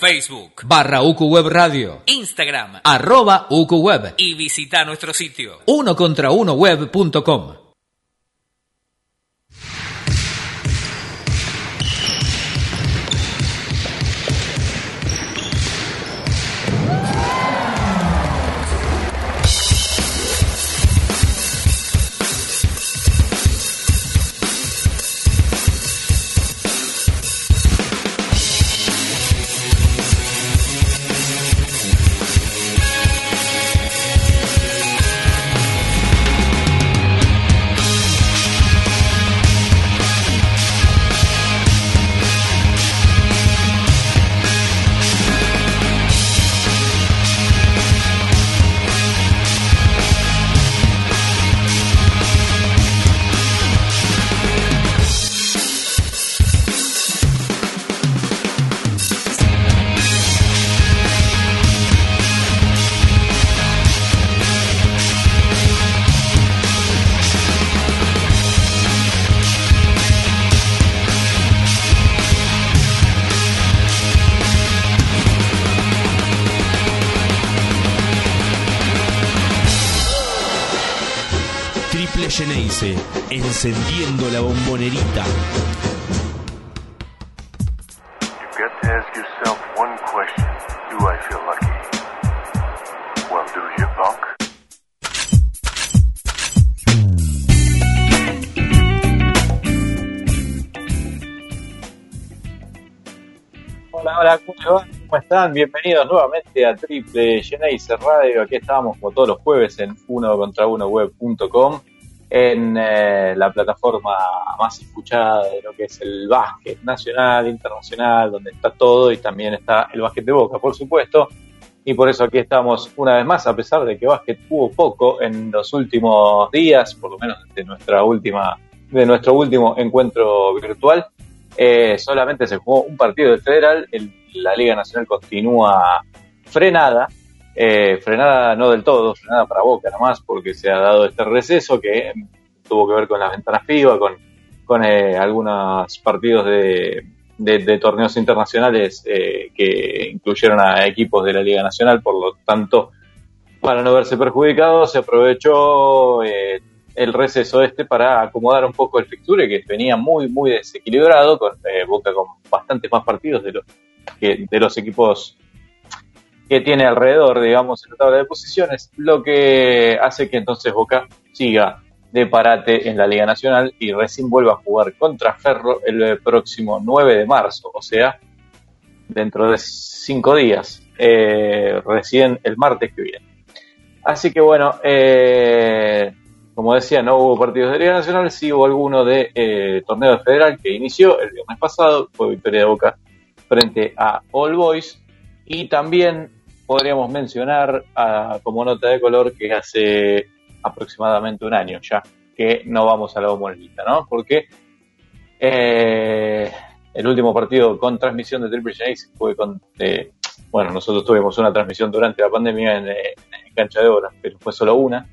Facebook, barra UQ Web Radio, Instagram arroba UQ Web, y visita nuestro sitio. uno Bienvenidos nuevamente a Triple Geneise Radio. Aquí estamos como todos los jueves en uno contra uno web.com en eh, la plataforma más escuchada de lo que es el básquet nacional, internacional, donde está todo y también está el básquet de boca, por supuesto. Y por eso aquí estamos una vez más, a pesar de que básquet hubo poco en los últimos días, por lo menos de nuestra última, de nuestro último encuentro virtual. Eh, solamente se jugó un partido del Federal, la Liga Nacional continúa frenada, eh, frenada no del todo, frenada para Boca nomás, porque se ha dado este receso que tuvo que ver con las ventanas FIBA, con, con eh, algunos partidos de, de- de torneos internacionales eh, que incluyeron a equipos de la Liga Nacional, por lo tanto, para no verse perjudicados, se aprovechó eh, el receso este para acomodar un poco el fixture que venía muy, muy desequilibrado, con eh, Boca con bastantes más partidos de los, equipos que tiene alrededor, digamos, en la tabla de posiciones, lo que hace que entonces Boca siga de parate en la Liga Nacional y recién vuelva a jugar contra Ferro el próximo 9 de marzo, o sea, dentro de cinco días, eh, recién el martes que viene. Así que bueno, eh, como decía, no hubo partidos de Liga Nacional, sí hubo alguno de eh, torneo federal que inició el viernes pasado, fue victoria de Boca frente a All Boys y también podríamos mencionar como nota de color que hace aproximadamente un año ya que no vamos a la bombonera, ¿no? Porque eh, el último partido con transmisión de Triple J fue con, eh, bueno, nosotros tuvimos una transmisión durante la pandemia en, eh, en cancha de horas, pero fue solo una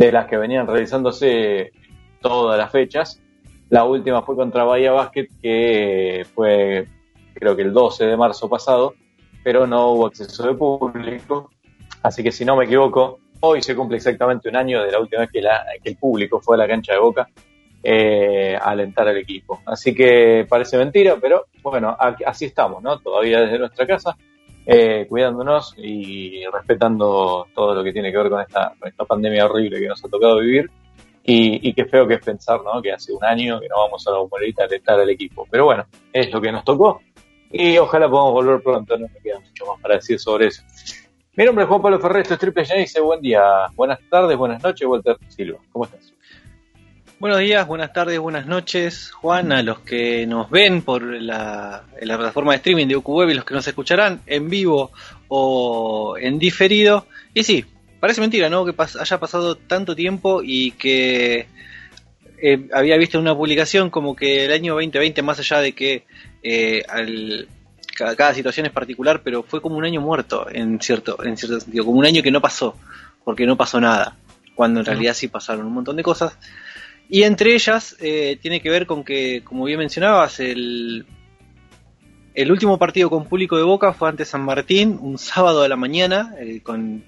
de las que venían realizándose todas las fechas. La última fue contra Bahía Basket, que fue creo que el 12 de marzo pasado, pero no hubo acceso de público. Así que si no me equivoco, hoy se cumple exactamente un año de la última vez que, el público fue a la cancha de Boca eh, a alentar al equipo. Así que parece mentira, pero bueno, así estamos, ¿no? Todavía desde nuestra casa, eh, cuidándonos y respetando todo lo que tiene que ver con esta, con esta pandemia horrible que nos ha tocado vivir. Y, y qué feo que es pensar, ¿no? Que hace un año que no vamos a la bombonera a alentar al equipo. Pero bueno, es lo que nos tocó. Y ojalá podamos volver pronto, no me queda mucho más para decir sobre eso. Mi nombre es Juan Pablo Ferrer, esto es Triple J dice buen día, buenas tardes, buenas noches, Walter Silva. ¿Cómo estás? Buenos días, buenas tardes, buenas noches, Juan, a los que nos ven por la, plataforma de streaming de UQWeb y los que nos escucharán en vivo o en diferido. Y sí, parece mentira, ¿no? Que pas- haya pasado tanto tiempo y que eh, había visto en una publicación como que el año 2020, más allá de que eh, al- cada, cada situación es particular, pero fue como un año muerto en cierto, en cierto sentido, como un año que no pasó, porque no pasó nada, cuando en realidad sí pasaron un montón de cosas. Y entre ellas eh, tiene que ver con que, como bien mencionabas, el, El último partido con público de Boca fue ante San Martín, un sábado a la mañana, eh, con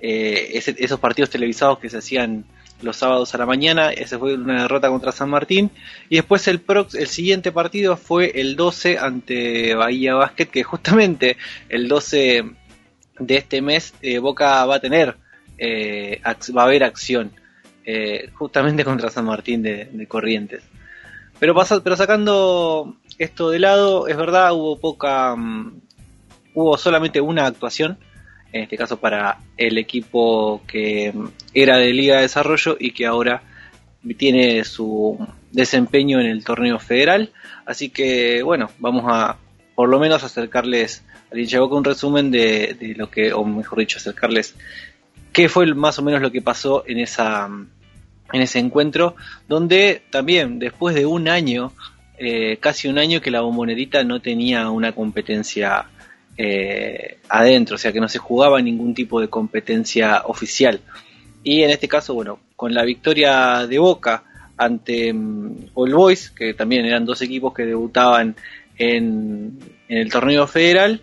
eh, esos partidos televisados que se hacían los sábados a la mañana. Ese fue una derrota contra San Martín. Y después el, prox- el siguiente partido fue el 12 ante Bahía Basket, que justamente el 12 de este mes eh, Boca va a tener, eh, va a haber acción, eh, justamente contra San Martín de, Corrientes. Pero, pasa- pero sacando esto de lado, es verdad, hubo poca, mm, hubo solamente una actuación, en este caso para el equipo que mm, era de Liga de Desarrollo y que ahora tiene su desempeño en el torneo federal. Así que, bueno, vamos a por lo menos acercarles al hincha un resumen de, de lo que, o mejor dicho, acercarles qué fue más o menos lo que pasó en esa en ese encuentro, donde también después de un año, eh, casi un año que la bombonerita no tenía una competencia eh, adentro, o sea que no se jugaba ningún tipo de competencia oficial. Y en este caso, bueno, con la victoria de Boca ante mm, All Boys, que también eran dos equipos que debutaban en, en el torneo federal,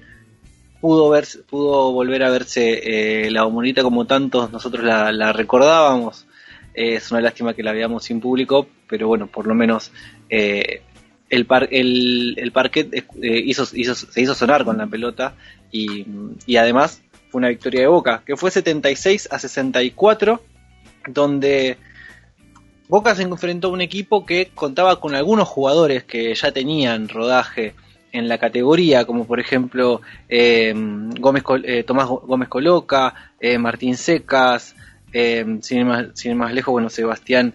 pudo, verse, pudo volver a verse eh, la bombonerita como tantos nosotros la, recordábamos. Eh, es una lástima que la veamos sin público, pero bueno, por lo menos eh, el, par, el, el parquet hizo, hizo, se hizo sonar con la pelota y, y además fue una victoria de Boca, que fue 76 a 64, donde Boca se enfrentó a un equipo que contaba con algunos jugadores que ya tenían rodaje en la categoría, como por ejemplo eh, Gómez, eh, Tomás Gómez Coloca, eh, Martín Secas, sin, ir más, sin más lejos, bueno, Sebastián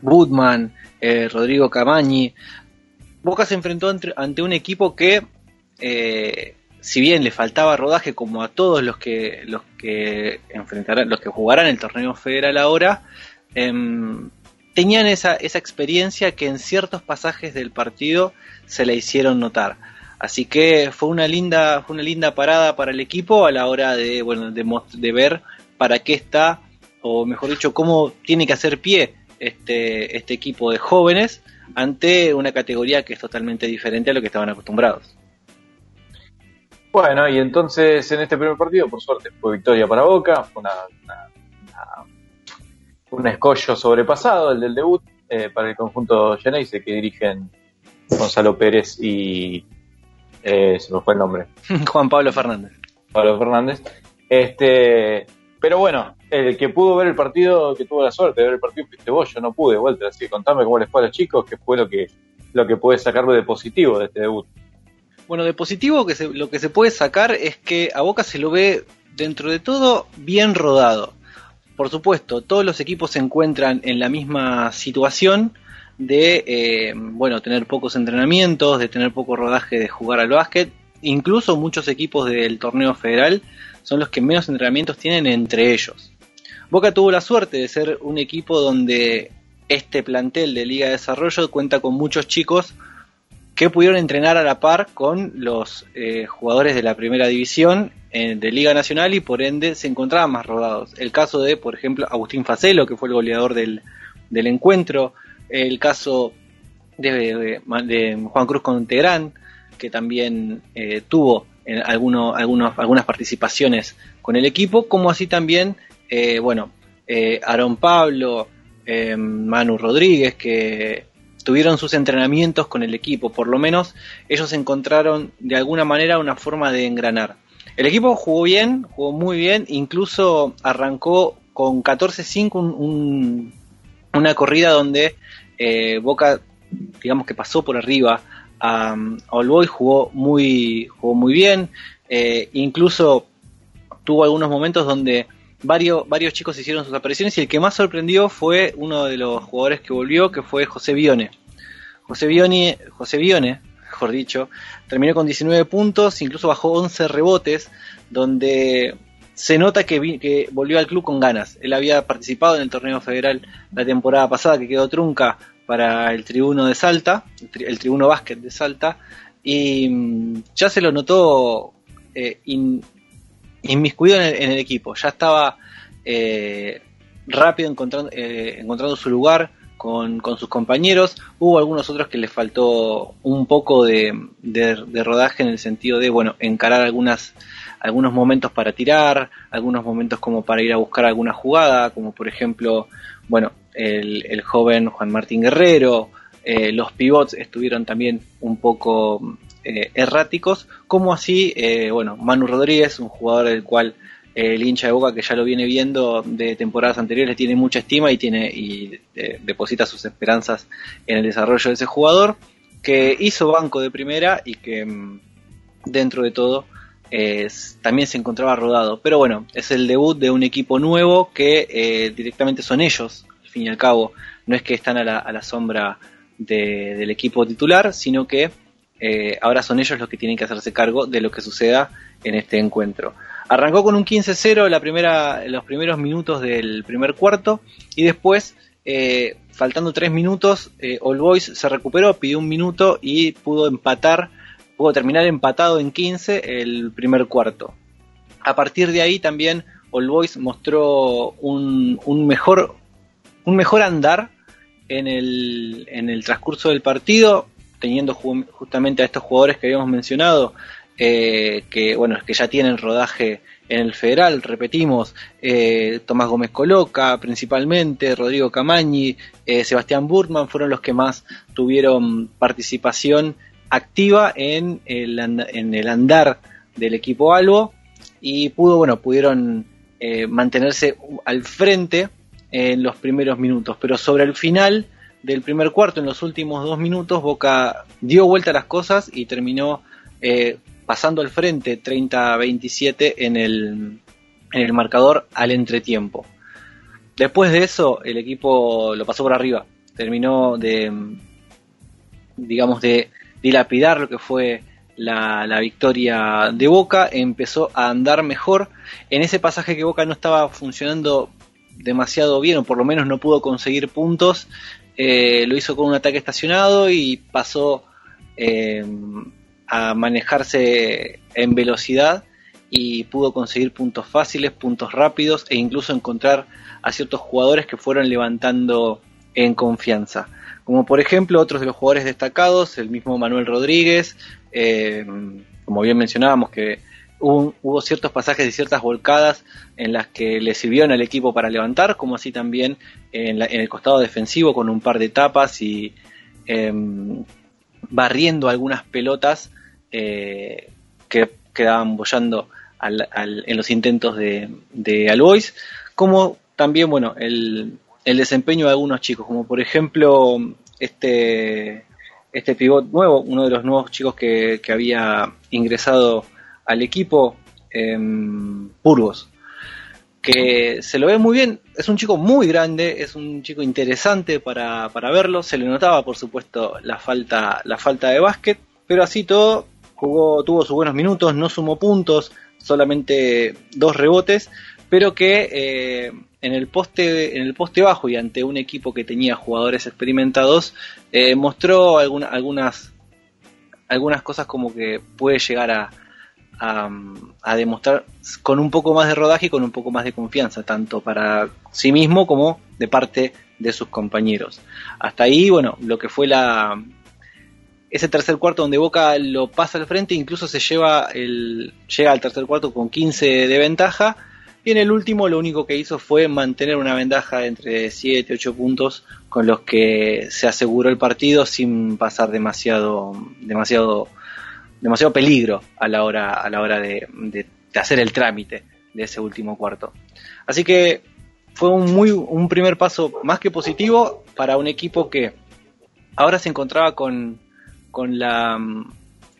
Budman, Rodrigo Camañi. Boca se enfrentó ante, un equipo que, si bien le faltaba rodaje como a todos los que los que enfrentarán, los que jugarán el torneo federal ahora, em, tenían esa, esa experiencia que en ciertos pasajes del partido se la hicieron notar. Así que fue una linda, fue una linda parada para el equipo a la hora de, bueno, de, ver para qué está, o mejor dicho, cómo tiene que hacer pie este, este equipo de jóvenes ante una categoría que es totalmente diferente a lo que estaban acostumbrados. Bueno, y entonces en este primer partido, por suerte, fue victoria para Boca, fue una- una- un escollo sobrepasado, el del debut, eh, para el conjunto Geneise que dirigen Gonzalo Pérez y eh, se me fue el nombre, Juan Pablo Fernández. Pablo Fernández. Este, pero bueno, el que pudo ver el partido, que tuvo la suerte de ver el partido, fuiste vos, yo no pude, Walter, así que contame cómo les fue a los chicos, qué fue lo que, lo que puedes sacarlo de positivo de este debut. Bueno, de positivo que se- lo que se puede sacar es que a Boca se lo ve dentro de todo bien rodado. Por supuesto, todos los equipos se encuentran en la misma situación de, eh, bueno, tener pocos entrenamientos, de tener poco rodaje de jugar al básquet. Incluso muchos equipos del torneo federal son los que menos entrenamientos tienen entre ellos. Boca tuvo la suerte de ser un equipo donde este plantel de Liga de Desarrollo cuenta con muchos chicos que pudieron entrenar a la par con los eh, jugadores de la primera división de Liga Nacional y por ende se encontraban más rodados. El caso de, por ejemplo, Agustín Facelo, que fue el goleador del, del encuentro, el caso de, Juan Cruz Contegrán, que también eh, tuvo en alguno- algunos- algunas participaciones con el equipo, como así también, eh, bueno, eh, Aaron Pablo, eh, Manu Rodríguez, que tuvieron sus entrenamientos con el equipo, por lo menos ellos encontraron de alguna manera una forma de engranar. El equipo jugó bien, jugó muy bien, incluso arrancó con 14-5 un- un- una corrida donde eh, Boca, digamos que pasó por arriba a, All Boys, jugó muy, jugó muy bien, eh, incluso tuvo algunos momentos donde varios, varios chicos hicieron sus apariciones y el que más sorprendió fue uno de los jugadores que volvió, que fue José Bione. José Bione, José Bione, mejor dicho, terminó con 19 puntos, incluso bajó 11 rebotes, donde se nota que, vi- que volvió al club con ganas. Él había participado en el torneo federal la temporada pasada, que quedó trunca para el tribuno de Salta, el, tri- el tribuno básquet de Salta, y mm, ya se lo notó eh, in- inmiscuido en el, en el equipo. Ya estaba eh, rápido encontrando, eh, encontrando su lugar, con, con sus compañeros. Hubo algunos otros que les faltó un poco de, de, rodaje en el sentido de, bueno, encarar algunas algunos momentos para tirar, algunos momentos como para ir a buscar alguna jugada, como por ejemplo, bueno, el, el joven Juan Martín Guerrero, eh, los pivots estuvieron también un poco eh, erráticos, como así, eh, bueno, Manu Rodríguez, un jugador del cual el hincha de Boca que ya lo viene viendo de temporadas anteriores tiene mucha estima y tiene y eh, deposita sus esperanzas en el desarrollo de ese jugador que hizo banco de primera y que mm, dentro de todo también se encontraba rodado. Pero bueno, es el debut de un equipo nuevo que eh, directamente son ellos, al fin y al cabo. No es que están a la, a la sombra de- del equipo titular, sino que eh, ahora son ellos los que tienen que hacerse cargo de lo que suceda en este encuentro. Arrancó con un 15-0 la primera, los primeros minutos del primer cuarto y después, eh, faltando tres minutos, eh, All Boys se recuperó, pidió un minuto y pudo empatar, pudo terminar empatado en 15 el primer cuarto. A partir de ahí también All Boys mostró un, un mejor, un mejor andar en el, en el transcurso del partido, teniendo ju- justamente a estos jugadores que habíamos mencionado, eh, que bueno, que ya tienen rodaje en el federal, repetimos, eh, Tomás Gómez Coloca principalmente, Rodrigo Camañi, eh, Sebastián Burtman fueron los que más tuvieron participación activa en el, en el andar del equipo Albo y pudo, bueno, pudieron eh, mantenerse al frente en los primeros minutos, pero sobre el final del primer cuarto, en los últimos dos minutos, Boca dio vuelta a las cosas y terminó eh, pasando al frente 30-27 en el, en el marcador al entretiempo. Después de eso, el equipo lo pasó por arriba, terminó de, digamos, de dilapidar lo que fue la, la victoria de Boca, empezó a andar mejor. En ese pasaje que Boca no estaba funcionando demasiado bien, o por lo menos no pudo conseguir puntos, eh, lo hizo con un ataque estacionado y pasó eh, a manejarse en velocidad y pudo conseguir puntos fáciles, puntos rápidos e incluso encontrar a ciertos jugadores que fueron levantando en confianza. Como por ejemplo otros de los jugadores destacados, el mismo Manuel Rodríguez, eh, como bien mencionábamos que hubo, ciertos pasajes y ciertas volcadas en las que le sirvieron al equipo para levantar, como así también en, la- en el costado defensivo con un par de tapas y em, barriendo algunas pelotas eh, que quedaban bollando en los intentos de, de Albois, como también bueno el, el desempeño de algunos chicos, como por ejemplo este este pivot nuevo, uno de los nuevos chicos que, que había ingresado al equipo, em, Burgos, que se lo ve muy bien, es un chico muy grande, es un chico interesante para, para verlo, se le notaba por supuesto la falta, la falta de básquet, pero así todo jugó, tuvo sus buenos minutos, no sumó puntos, solamente dos rebotes, pero que eh, en el poste en el poste bajo y ante un equipo que tenía jugadores experimentados eh, mostró alguna- algunas algunas cosas como que puede llegar a, a, a demostrar con un poco más de rodaje y con un poco más de confianza, tanto para sí mismo como de parte de sus compañeros. Hasta ahí, bueno, lo que fue la ese tercer cuarto donde Boca lo pasa al frente, incluso se lleva el llega al tercer cuarto con 15 de ventaja y en el último lo único que hizo fue mantener una ventaja entre 7 y 8 puntos con los que se aseguró el partido sin pasar demasiado demasiado demasiado peligro a la hora a la hora de, de- de hacer el trámite de ese último cuarto. Así que fue un muy un primer paso más que positivo para un equipo que ahora se encontraba con con la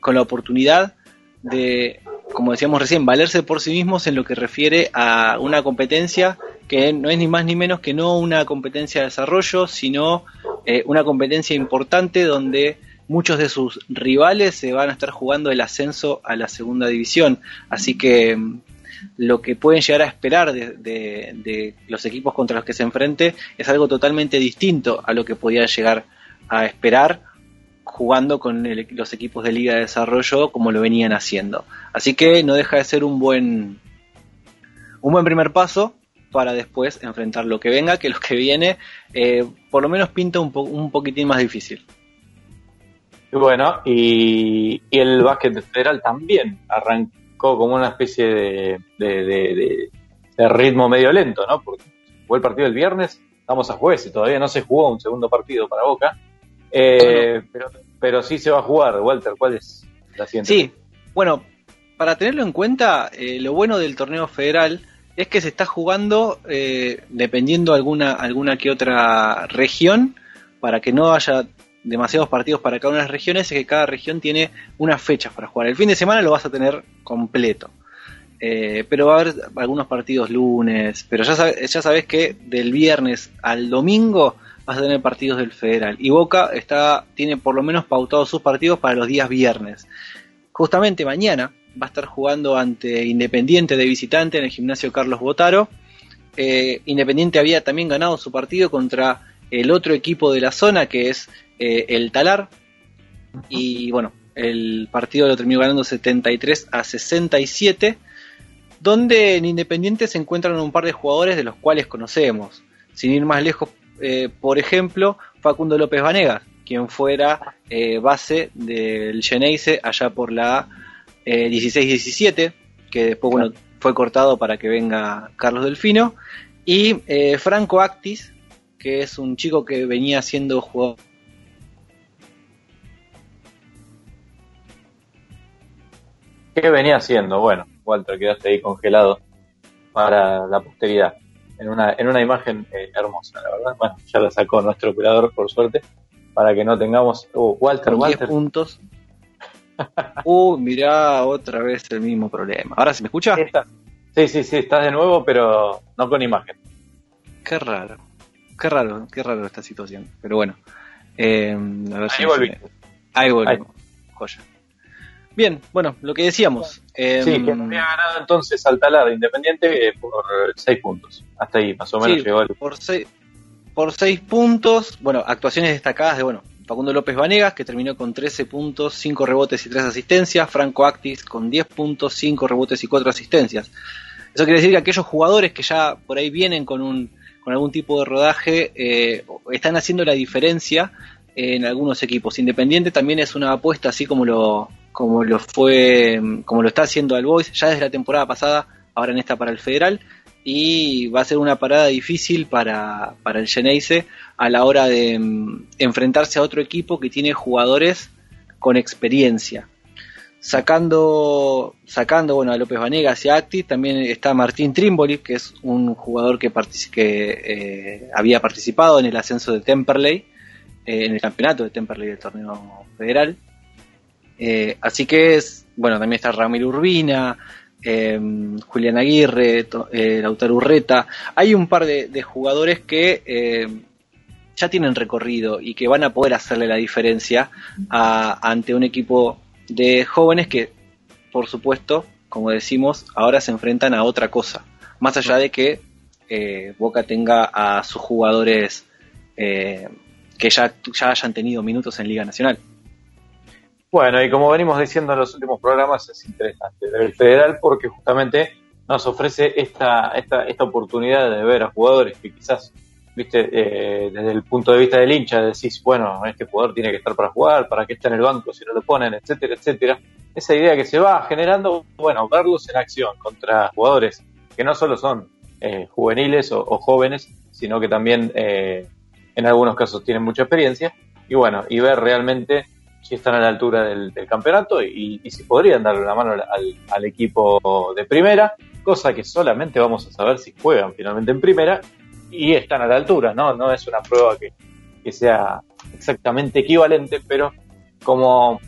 con la oportunidad de como decíamos recién valerse por sí mismos en lo que refiere a una competencia que no es ni más ni menos que no una competencia de desarrollo sino eh, una competencia importante donde muchos de sus rivales se van a estar jugando el ascenso a la segunda división. Así que mm, lo que pueden llegar a esperar de, de- de los equipos contra los que se enfrente es algo totalmente distinto a lo que podía llegar a esperar jugando con el- los equipos de Liga de Desarrollo como lo venían haciendo. Así que no deja de ser un buen un buen primer paso para después enfrentar lo que venga, que lo que viene eh, por lo menos pinta un, po- un poquitín más difícil. Bueno, y, y el básquet federal también arrancó como una especie de- de ritmo medio lento, ¿no? Porque fue el partido el viernes, estamos a jueves y todavía no se jugó un segundo partido para Boca. Eh, pero, pero sí se va a jugar, Walter, ¿cuál es la siguiente? Sí, bueno, para tenerlo en cuenta, eh, lo bueno del torneo federal es que se está jugando eh, dependiendo alguna alguna que otra región para que no haya demasiados partidos para cada una de las regiones, es que cada región tiene unas fechas para jugar. El fin de semana lo vas a tener completo. Eh, pero va a haber algunos partidos lunes, pero ya ya sabes que del viernes al domingo vas a tener partidos del federal. Y Boca está, tiene por lo menos pautados sus partidos para los días viernes. Justamente mañana va a estar jugando ante Independiente de visitante en el gimnasio Carlos Botaro. Eh, Independiente había también ganado su partido contra el otro equipo de la zona que es eh, el Talar. Y bueno, el partido lo terminó ganando 73 a 67. Donde en Independiente se encuentran un par de jugadores de los cuales conocemos. Sin ir más lejos, eh, por ejemplo, Facundo López Vanegas, quien fuera eh, base del Geneise allá por la eh, 16-17, que después bueno, fue cortado para que venga Carlos Delfino. Y eh, Franco Actis, que es un chico que venía siendo jugador. ¿Qué venía haciendo? Bueno, Walter, quedaste ahí congelado para la posteridad. En una, en una imagen eh, hermosa, la verdad. Bueno, ya la sacó nuestro operador, por suerte, para que no tengamos. Uh, Walter, con 10 Walter. puntos. Uh, mirá, otra vez el mismo problema. ¿Ahora se me escucha? Estás- Sí, sí, sí, estás de nuevo, pero no con imagen. Qué raro. Qué raro, qué raro esta situación. Pero bueno. Eh, a ver si Ahí me- volví. Ahí volvimos. Joya. Bien, bueno, lo que decíamos. eh, Sí, que había ganado entonces al Talar Independiente eh, por 6 puntos. Hasta ahí, más o menos Sí. llegó el. por seis, por seis puntos, bueno, actuaciones destacadas de, bueno, Facundo López Vanegas, que terminó con 13 puntos, 5 rebotes y 3 asistencias, Franco Actis con 10 puntos, 5 rebotes y 4 asistencias. Eso quiere decir que aquellos jugadores que ya por ahí vienen con un con algún tipo de rodaje eh, están haciendo la diferencia en algunos equipos. Independiente también es una apuesta así como lo como lo fue como lo está haciendo Al Boys ya desde la temporada pasada, ahora en esta para el Federal y va a ser una parada difícil para, para el Geneise a la hora de mm, enfrentarse a otro equipo que tiene jugadores con experiencia. Sacando, sacando bueno, a López Vanegas y a Acti, también está Martín Trimboli, que es un jugador que, que eh, había participado en el ascenso de Temperley, eh, en el campeonato de Temperley del torneo federal. Eh, así que es, bueno, también está Ramiro Urbina, eh, Julián Aguirre, eh, Lautaro Urreta. Hay un par de, jugadores que eh, ya tienen recorrido y que van a poder hacerle la diferencia a- ante un equipo de jóvenes que, por supuesto, como decimos, ahora se enfrentan a otra cosa. Más allá de que eh, Boca tenga a sus jugadores eh, que ya, ya hayan tenido minutos en Liga Nacional. Bueno, y como venimos diciendo en los últimos programas, es interesante el federal porque justamente nos ofrece esta, esta, esta oportunidad de ver a jugadores que quizás, viste, eh, desde el punto de vista del hincha, decís, bueno, este jugador tiene que estar para jugar, para que esté en el banco si no lo ponen, etcétera, etcétera. Esa idea que se va generando, bueno, verlos en acción contra jugadores que no solo son eh, juveniles o, o jóvenes, sino que también eh, en algunos casos tienen mucha experiencia, y bueno, y ver realmente si están a la altura del, campeonato y, y si podrían darle la mano al, equipo de primera, cosa que solamente vamos a saber si juegan finalmente en primera y están a la altura, ¿no? No es una prueba que, que sea exactamente equivalente, pero como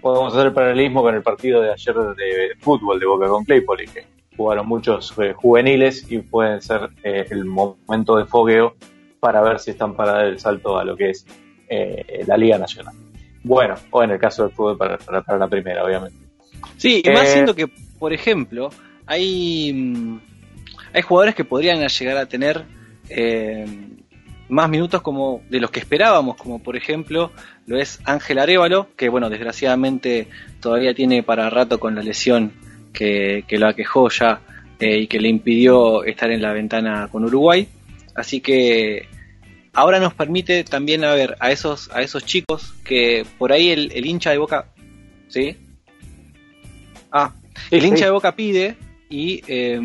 podemos hacer el paralelismo con el partido de ayer de fútbol de Boca con Claypole, que jugaron muchos eh, juveniles y pueden ser eh, el momento de fogueo para ver si están para dar el salto a lo que es eh, la Liga Nacional. Bueno, o en el caso del fútbol para, para, para la primera, obviamente. Sí, y más Eh, siendo que, por ejemplo, hay, mm, hay jugadores que podrían llegar a tener eh, más minutos como de los que esperábamos, como por ejemplo lo es Ángel Arevalo, que bueno, desgraciadamente todavía tiene para rato con la lesión que, que lo aquejó ya eh, y que le impidió estar en la ventana con Uruguay. Así que ahora nos permite también a ver a esos, a esos chicos que por ahí el, el hincha de Boca, ¿sí? Ah, el hincha de Boca pide y, eh,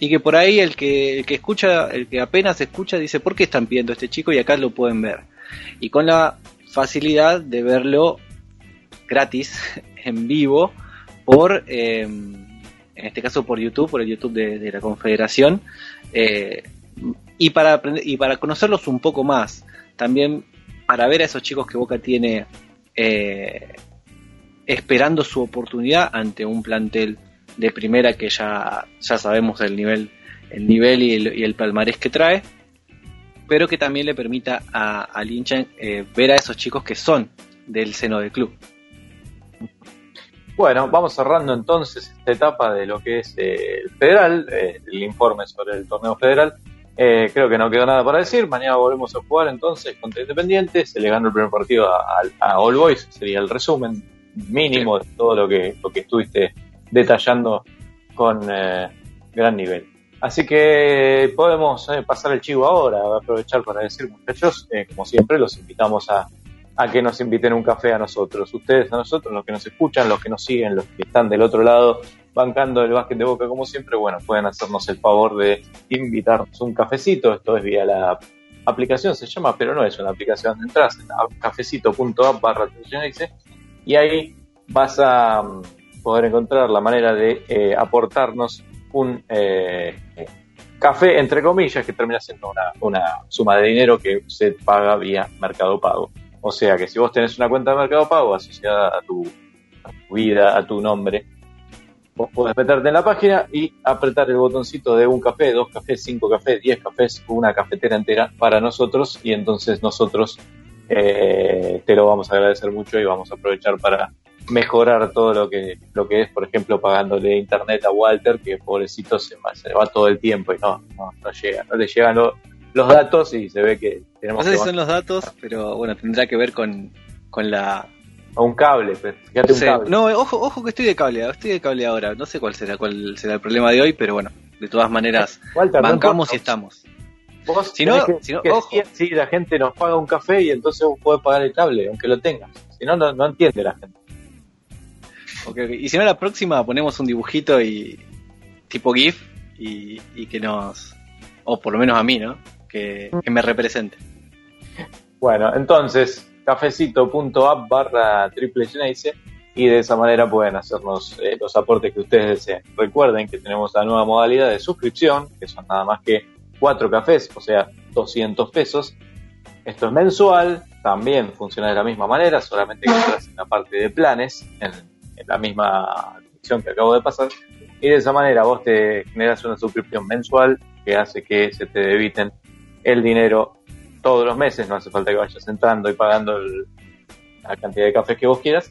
y que por ahí el que, el que escucha, el que apenas escucha dice, ¿por qué están pidiendo a este chico? Y acá lo pueden ver. Y con la facilidad de verlo gratis, en vivo, por, eh, en este caso por YouTube, por el YouTube de, de la Confederación, eh, y, para aprender, y para conocerlos un poco más, también para ver a esos chicos que Boca tiene eh, esperando su oportunidad ante un plantel de primera que ya, ya sabemos el nivel, el nivel y el, y el palmarés que trae, pero que también le permita a, al hincha eh, ver a esos chicos que son del seno del club. Bueno, vamos cerrando entonces esta etapa de lo que es eh, el federal, eh, el informe sobre el torneo federal. Eh, creo que no quedó nada para decir. Mañana volvemos a jugar entonces contra Independiente. Se le ganó el primer partido a, a, a All Boys. Sería el resumen mínimo de todo lo que, lo que estuviste detallando con eh, gran nivel. Así que podemos eh, pasar el chivo ahora, aprovechar para decir, muchachos, eh, como siempre, los invitamos a, a que nos inviten un café a nosotros. Ustedes a nosotros, los que nos escuchan, los que nos siguen, los que están del otro lado bancando el básquet de boca como siempre, bueno, pueden hacernos el favor de invitarnos un cafecito. Esto es vía la aplicación, se llama, pero no es una aplicación. Entras cafecito.app barra y ahí vas a um, poder encontrar la manera de eh, aportarnos un eh, café, entre comillas, que termina siendo una, suma de dinero que se paga vía Mercado Pago. O sea que si vos tenés una cuenta de Mercado Pago asociada a tu vida, a tu nombre, vos podés meterte en la página y apretar el botoncito de un café, dos cafés, cinco cafés, diez cafés, una cafetera entera para nosotros. Y entonces nosotros eh, te lo vamos a agradecer mucho y vamos a aprovechar para mejorar todo lo que lo que es, por ejemplo, pagándole internet a Walter, que pobrecito se va, se va todo el tiempo y no, no, no llega, no le llegan lo- los datos y se ve que tenemos No sé que si son los datos, pero bueno, tendrá que ver con, con la... a un cable, pues, fíjate un Sí, cable. no, ojo, ojo que estoy de cable, estoy de cable ahora. No sé cuál será cuál será el problema de hoy, pero bueno, de todas maneras, Walter, bancamos y estamos. Vos Si no- que, si no, ojo. la gente nos paga un café y entonces vos podés pagar el cable, aunque lo tengas. Si no, no, no entiende la gente. Y si no, la próxima ponemos un dibujito y tipo GIF y, y que nos. O por lo menos a mí, ¿no? Que, que me represente. Bueno, entonces, cafecito.app barra triple y de esa manera pueden hacernos eh, los aportes que ustedes deseen. Recuerden que tenemos la nueva modalidad de suscripción, que son nada más que cuatro cafés, o sea, 200 pesos. Esto es mensual, también funciona de la misma manera, solamente que entras en la parte de planes, en, en la misma dirección que acabo de pasar, y de esa manera vos te generas una suscripción mensual que hace que se te debiten el dinero todos los meses, no hace falta que vayas entrando y pagando la cantidad de cafés que vos quieras.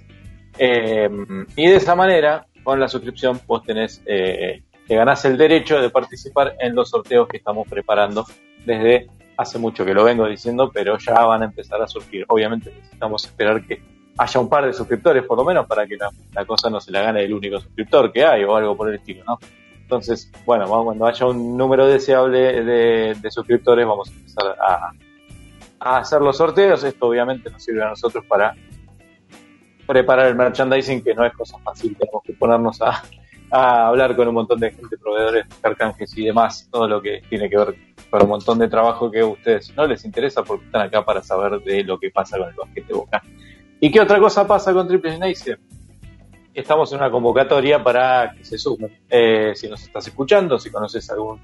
Eh, y de esa manera, con la suscripción, vos tenés, eh, te ganás el derecho de participar en los sorteos que estamos preparando desde hace mucho que lo vengo diciendo, pero ya van a empezar a surgir. Obviamente necesitamos esperar que haya un par de suscriptores por lo menos para que la, la cosa no se la gane el único suscriptor que hay o algo por el estilo, ¿no? Entonces, bueno, cuando haya un número deseable de, de suscriptores vamos a empezar a, a hacer los sorteos. Esto obviamente nos sirve a nosotros para preparar el merchandising, que no es cosa fácil. Tenemos que ponernos a, hablar con un montón de gente, proveedores, arcanjes y demás, todo lo que tiene que ver con un montón de trabajo que a ustedes no les interesa porque están acá para saber de lo que pasa con el basquete Boca. ¿Y qué otra cosa pasa con Triple Gymnasium? Estamos en una convocatoria para que se sumen. Eh, si nos estás escuchando, si conoces algún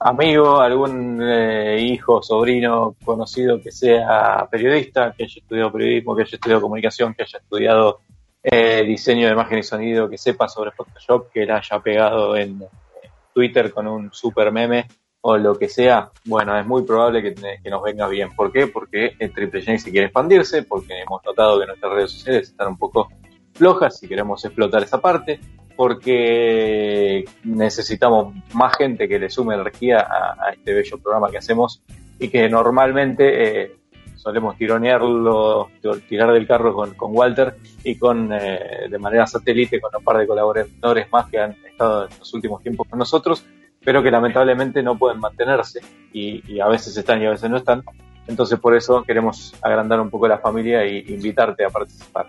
amigo, algún eh, hijo, sobrino, conocido que sea periodista, que haya estudiado periodismo, que haya estudiado comunicación, que haya estudiado eh, diseño de imagen y sonido, que sepa sobre Photoshop, que la haya pegado en eh, Twitter con un super meme o lo que sea, bueno, es muy probable que, que nos venga bien. ¿Por qué? Porque el Triple J se quiere expandirse, porque hemos notado que nuestras redes sociales están un poco flojas y queremos explotar esa parte, porque necesitamos más gente que le sume energía a, este bello programa que hacemos y que normalmente eh, solemos tironearlo, tirar del carro con, con Walter y con eh, de manera satélite con un par de colaboradores más que han estado en los últimos tiempos con nosotros pero que lamentablemente no pueden mantenerse y, y a veces están y a veces no están. Entonces por eso queremos agrandar un poco la familia e invitarte a participar.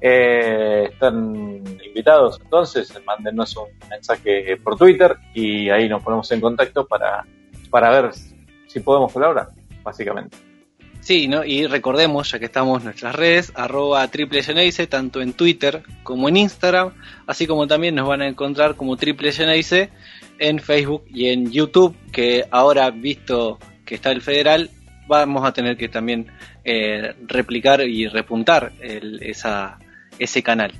Eh, están invitados entonces, mándenos un mensaje por Twitter y ahí nos ponemos en contacto para, para ver si podemos colaborar, básicamente. Sí, ¿no? y recordemos, ya que estamos en nuestras redes, arroba triple tanto en Twitter como en Instagram, así como también nos van a encontrar como triple en Facebook y en YouTube, que ahora, visto que está el federal, vamos a tener que también eh, replicar y repuntar el, esa, ese canal.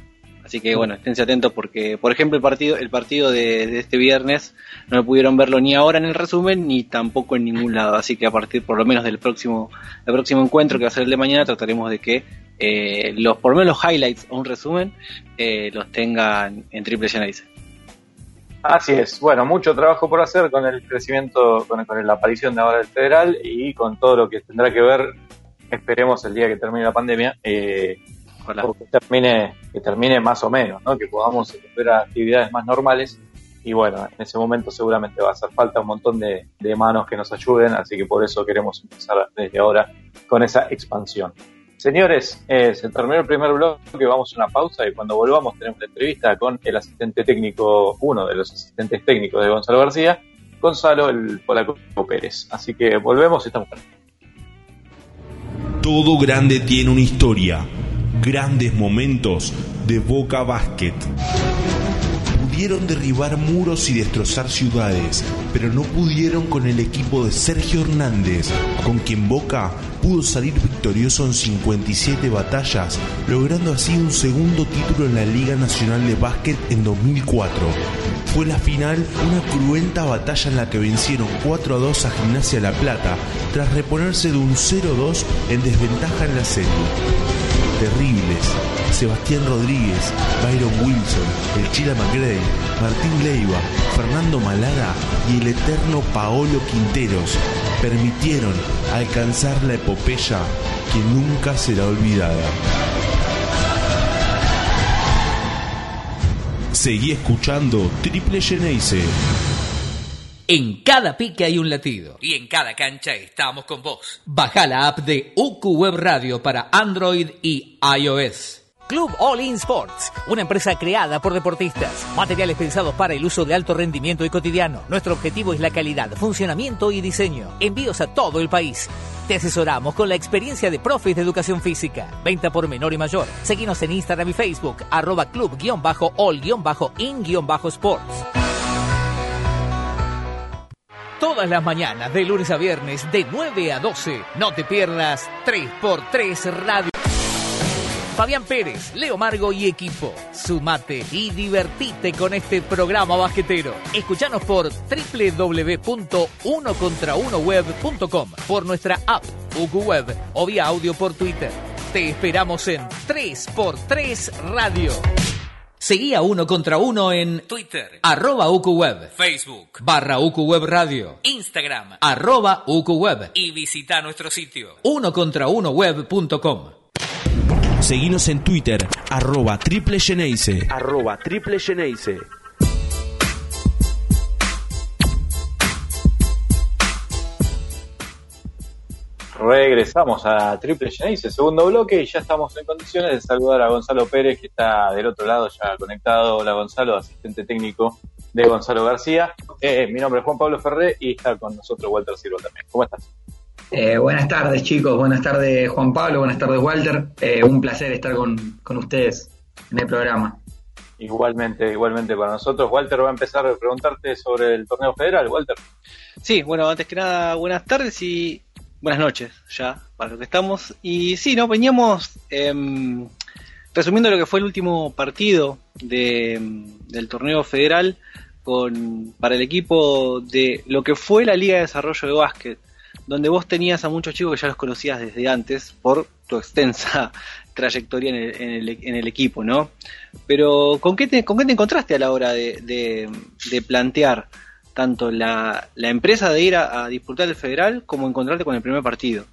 Así que bueno, esténse atentos porque, por ejemplo, el partido, el partido de, de, este viernes no pudieron verlo ni ahora en el resumen ni tampoco en ningún lado. Así que a partir por lo menos del próximo, el próximo encuentro que va a ser el de mañana, trataremos de que eh, los, por lo menos los highlights o un resumen eh, los tengan en Triple Genesis. Así es. Bueno, mucho trabajo por hacer con el crecimiento, con, con la aparición de ahora del federal y con todo lo que tendrá que ver, esperemos el día que termine la pandemia. Eh, o que termine, que termine más o menos, ¿no? que podamos volver a actividades más normales. Y bueno, en ese momento seguramente va a hacer falta un montón de, de manos que nos ayuden, así que por eso queremos empezar desde ahora con esa expansión. Señores, eh, se terminó el primer bloque, vamos a una pausa y cuando volvamos tenemos la entrevista con el asistente técnico, uno de los asistentes técnicos de Gonzalo García, Gonzalo el Polaco Pérez. Así que volvemos y estamos. Todo grande tiene una historia grandes momentos de Boca Basket. Pudieron derribar muros y destrozar ciudades, pero no pudieron con el equipo de Sergio Hernández, con quien Boca pudo salir victorioso en 57 batallas, logrando así un segundo título en la Liga Nacional de Básquet en 2004. Fue la final una cruenta batalla en la que vencieron 4 a 2 a Gimnasia La Plata, tras reponerse de un 0-2 en desventaja en la serie terribles. Sebastián Rodríguez, Byron Wilson, el Chila McGray, Martín Leiva, Fernando Malada y el eterno Paolo Quinteros permitieron alcanzar la epopeya que nunca será olvidada. Seguí escuchando Triple Geneise. En cada pique hay un latido. Y en cada cancha estamos con vos. Baja la app de UQ Web Radio para Android y iOS. Club All In Sports, una empresa creada por deportistas. Materiales pensados para el uso de alto rendimiento y cotidiano. Nuestro objetivo es la calidad, funcionamiento y diseño. Envíos a todo el país. Te asesoramos con la experiencia de profes de educación física. Venta por menor y mayor. Seguinos en Instagram y Facebook, arroba club-all-in-sports. Todas las mañanas, de lunes a viernes, de 9 a 12. No te pierdas 3x3 Radio. Fabián Pérez, Leo Margo y equipo. Sumate y divertite con este programa basquetero. Escuchanos por www.unocontraunoweb.com, por nuestra app UQWeb o vía audio por Twitter. Te esperamos en 3x3 Radio. Seguí a Uno Contra Uno en Twitter, arroba UQWeb, Facebook, barra UQWeb Radio, Instagram arroba UQWeb, y visita nuestro sitio. unocontraunoweb.com. Seguinos en Twitter, arroba triple Geneise. arroba triple Geneise. Regresamos a Triple Genesis, segundo bloque, y ya estamos en condiciones de saludar a Gonzalo Pérez, que está del otro lado ya conectado. Hola Gonzalo, asistente técnico de Gonzalo García. Eh, mi nombre es Juan Pablo Ferré y está con nosotros Walter Silva también. ¿Cómo estás? Eh, buenas tardes chicos, buenas tardes Juan Pablo, buenas tardes Walter. Eh, un placer estar con, con ustedes en el programa. Igualmente, igualmente para nosotros. Walter va a empezar a preguntarte sobre el torneo federal. Walter. Sí, bueno, antes que nada, buenas tardes y buenas noches ya, para lo que estamos. Y sí, no, veníamos eh, resumiendo lo que fue el último partido de, del torneo federal con para el equipo de lo que fue la Liga de Desarrollo de Básquet, donde vos tenías a muchos chicos que ya los conocías desde antes por tu extensa trayectoria en el, en el, en el equipo, ¿no? Pero ¿con qué, te, ¿con qué te encontraste a la hora de, de plantear tanto la, la, empresa de ir a, disputar el federal como encontrarte con el primer partido?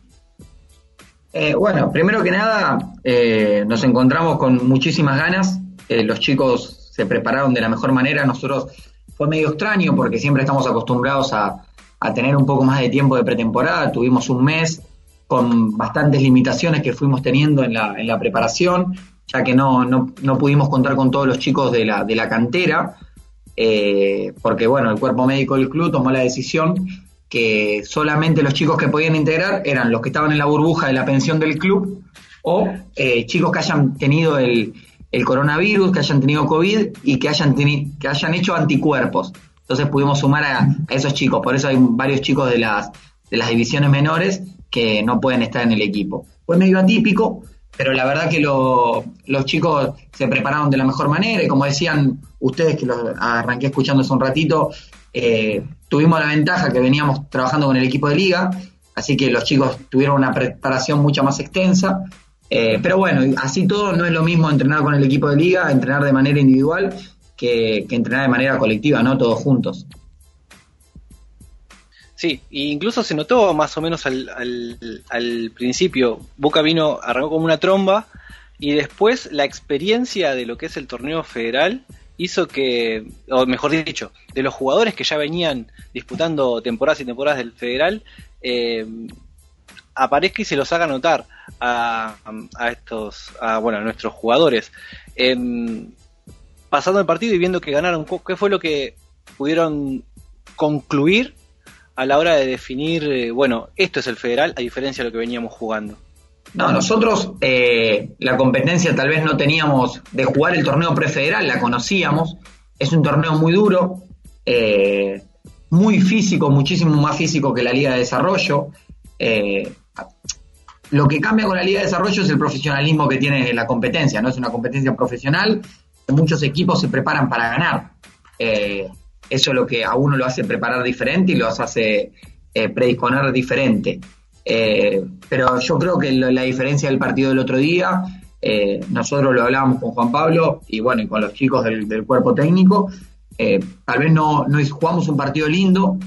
Eh, bueno, primero que nada, eh, nos encontramos con muchísimas ganas. Eh, los chicos se prepararon de la mejor manera. Nosotros fue medio extraño porque siempre estamos acostumbrados a, a tener un poco más de tiempo de pretemporada. Tuvimos un mes con bastantes limitaciones que fuimos teniendo en la, en la preparación, ya que no, no, no pudimos contar con todos los chicos de la, de la cantera, eh, porque bueno, el cuerpo médico del club tomó la decisión que solamente los chicos que podían integrar eran los que estaban en la burbuja de la pensión del club o eh, chicos que hayan tenido el, el, coronavirus, que hayan tenido COVID y que hayan, que hayan hecho anticuerpos. Entonces pudimos sumar a, esos chicos, por eso hay varios chicos de las, de las divisiones menores que no pueden estar en el equipo. Fue medio atípico, pero la verdad que lo, los chicos se prepararon de la mejor manera y como decían ustedes que los arranqué escuchando hace un ratito, eh, tuvimos la ventaja que veníamos trabajando con el equipo de liga, así que los chicos tuvieron una preparación mucho más extensa, eh, pero bueno, así todo no es lo mismo entrenar con el equipo de liga, entrenar de manera individual que, entrenar de manera colectiva, ¿no? Todos juntos. Sí, incluso se notó más o menos al, al, principio. Boca vino, arrancó como una tromba y después la experiencia de lo que es el torneo federal hizo que, o mejor dicho, de los jugadores que ya venían disputando temporadas y temporadas del federal, eh, aparezca y se los haga notar a, a estos, a, bueno, a nuestros jugadores. Eh, pasando el partido y viendo que ganaron, ¿qué fue lo que pudieron concluir a la hora de definir, eh, bueno, esto es el federal a diferencia de lo que veníamos jugando? No, nosotros eh, la competencia tal vez no teníamos de jugar el torneo prefederal, la conocíamos. Es un torneo muy duro, eh, muy físico, muchísimo más físico que la Liga de Desarrollo. Eh, lo que cambia con la Liga de Desarrollo es el profesionalismo que tiene la competencia, ¿no? Es una competencia profesional, muchos equipos se preparan para ganar. Eh, eso es lo que a uno lo hace preparar diferente y los hace eh, predisponer diferente. Eh, pero yo creo que la diferencia del partido del otro día, eh, nosotros lo hablábamos con Juan Pablo y bueno, y con los chicos del, cuerpo técnico, eh, tal vez no, no jugamos un partido lindo,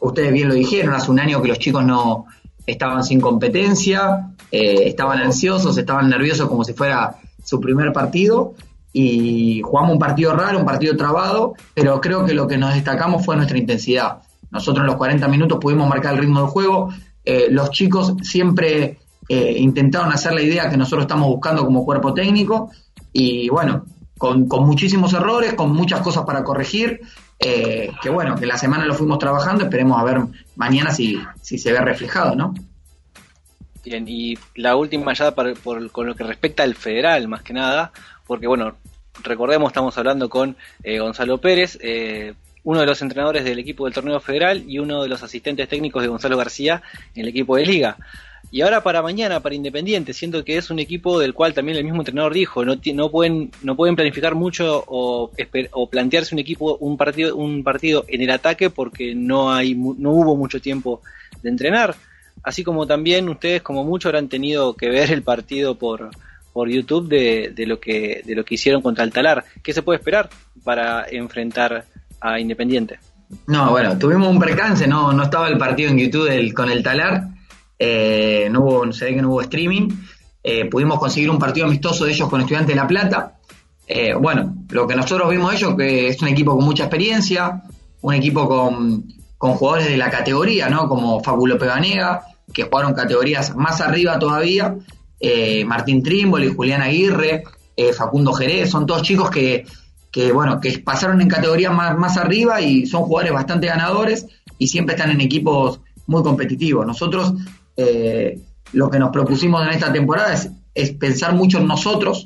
ustedes bien lo dijeron, hace un año que los chicos no estaban sin competencia, estaban ansiosos, estaban nerviosos como si fuera su primer partido y jugamos un partido raro, un partido trabado, pero creo que lo que nos destacamos fue nuestra intensidad. Nosotros en los 40 minutos pudimos marcar el ritmo del juego, eh, los chicos siempre eh, intentaron hacer la idea que nosotros estamos buscando como cuerpo técnico. Y bueno, con, con muchísimos errores, con muchas cosas para corregir, eh, que bueno, que la semana lo fuimos trabajando, esperemos a ver mañana si, si se ve reflejado, ¿no? Bien, y la última ya por, por, con lo que respecta al federal, más que nada, porque bueno, recordemos, estamos hablando con eh, Gonzalo Pérez, uno de los entrenadores del equipo del torneo federal y uno de los asistentes técnicos de Gonzalo García en el equipo de liga. Y ahora para mañana, para Independiente, siento que es un equipo del cual también el mismo entrenador dijo, no, no pueden, no pueden planificar mucho o, o, plantearse un equipo, un partido, un partido en el ataque porque no hay, no hubo mucho tiempo de entrenar. Así como también ustedes, como mucho, habrán tenido que ver el partido por, por YouTube de, de, lo que, de lo que hicieron contra el Talar. ¿Qué se puede esperar para enfrentar Independiente? No, bueno, tuvimos un percance, no, no estaba el partido en YouTube con el Talar, eh, no hubo, se ve que no hubo streaming, eh, pudimos conseguir un partido amistoso de ellos con Estudiantes de La Plata. Eh, bueno, lo que nosotros vimos ellos, que es un equipo con mucha experiencia, un equipo con, con jugadores de la categoría, ¿no? Como Faculo Peganega, que jugaron categorías más arriba todavía, Martín Trímboli, Julián Aguirre, Facundo Jerez, son todos chicos que, que, bueno, que pasaron en categorías más, más arriba y son jugadores bastante ganadores y siempre están en equipos muy competitivos. Nosotros eh, lo que nos propusimos en esta temporada es, pensar mucho en nosotros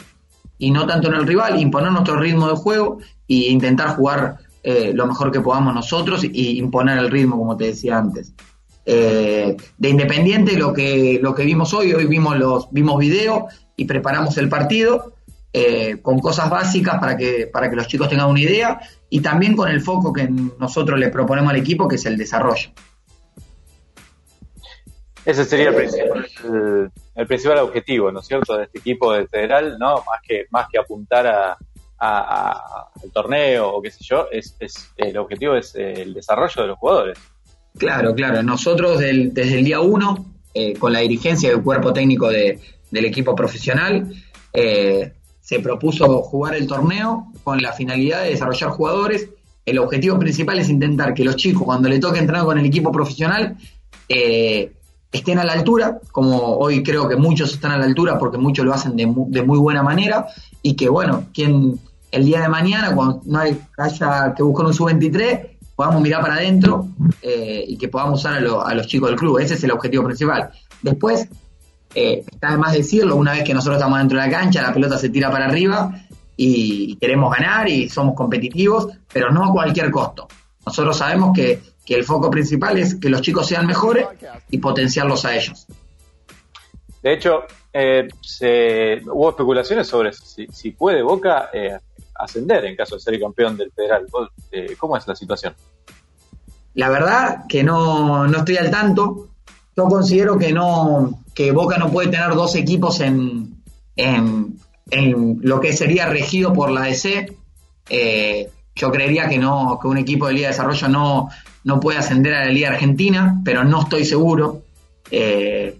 y no tanto en el rival, imponer nuestro ritmo de juego e intentar jugar eh, lo mejor que podamos nosotros y imponer el ritmo, como te decía antes. Eh, de Independiente lo que, lo que vimos hoy, hoy vimos los vimos video y preparamos el partido eh, con cosas básicas para que, para que los chicos tengan una idea y también con el foco que nosotros le proponemos al equipo, que es el desarrollo. Ese sería el principal, el, el principal objetivo, ¿no es cierto?, de este equipo del federal, ¿no? Más que, más que apuntar a, a, a, al torneo o qué sé yo, es, es, el objetivo es el desarrollo de los jugadores. Claro, claro. Nosotros del, desde el día uno, eh, con la dirigencia del cuerpo técnico de, del equipo profesional, eh, se propuso jugar el torneo con la finalidad de desarrollar jugadores. El objetivo principal es intentar que los chicos, cuando le toque entrenar con el equipo profesional, eh, estén a la altura, como hoy creo que muchos están a la altura porque muchos lo hacen de, muy buena manera, y que bueno, quien el día de mañana, cuando no hay, haya que buscar un sub-23, podamos mirar para adentro eh, y que podamos usar a, los chicos del club. Ese es el objetivo principal. Después, eh, está de más decirlo, una vez que nosotros estamos dentro de la cancha, la pelota se tira para arriba y queremos ganar y somos competitivos, pero no a cualquier costo. Nosotros sabemos que, que el foco principal es que los chicos sean mejores y potenciarlos a ellos. De hecho, eh, se, hubo especulaciones sobre si, si puede Boca eh, ascender en caso de ser campeón del federal. Eh, ¿Cómo es la situación? La verdad que no, no estoy al tanto. Yo considero que no que Boca no puede tener dos equipos en, en, en lo que sería regido por la DC. Eh, yo creería que no que un equipo de Liga de Desarrollo no, no puede ascender a la Liga Argentina, pero no estoy seguro. Eh,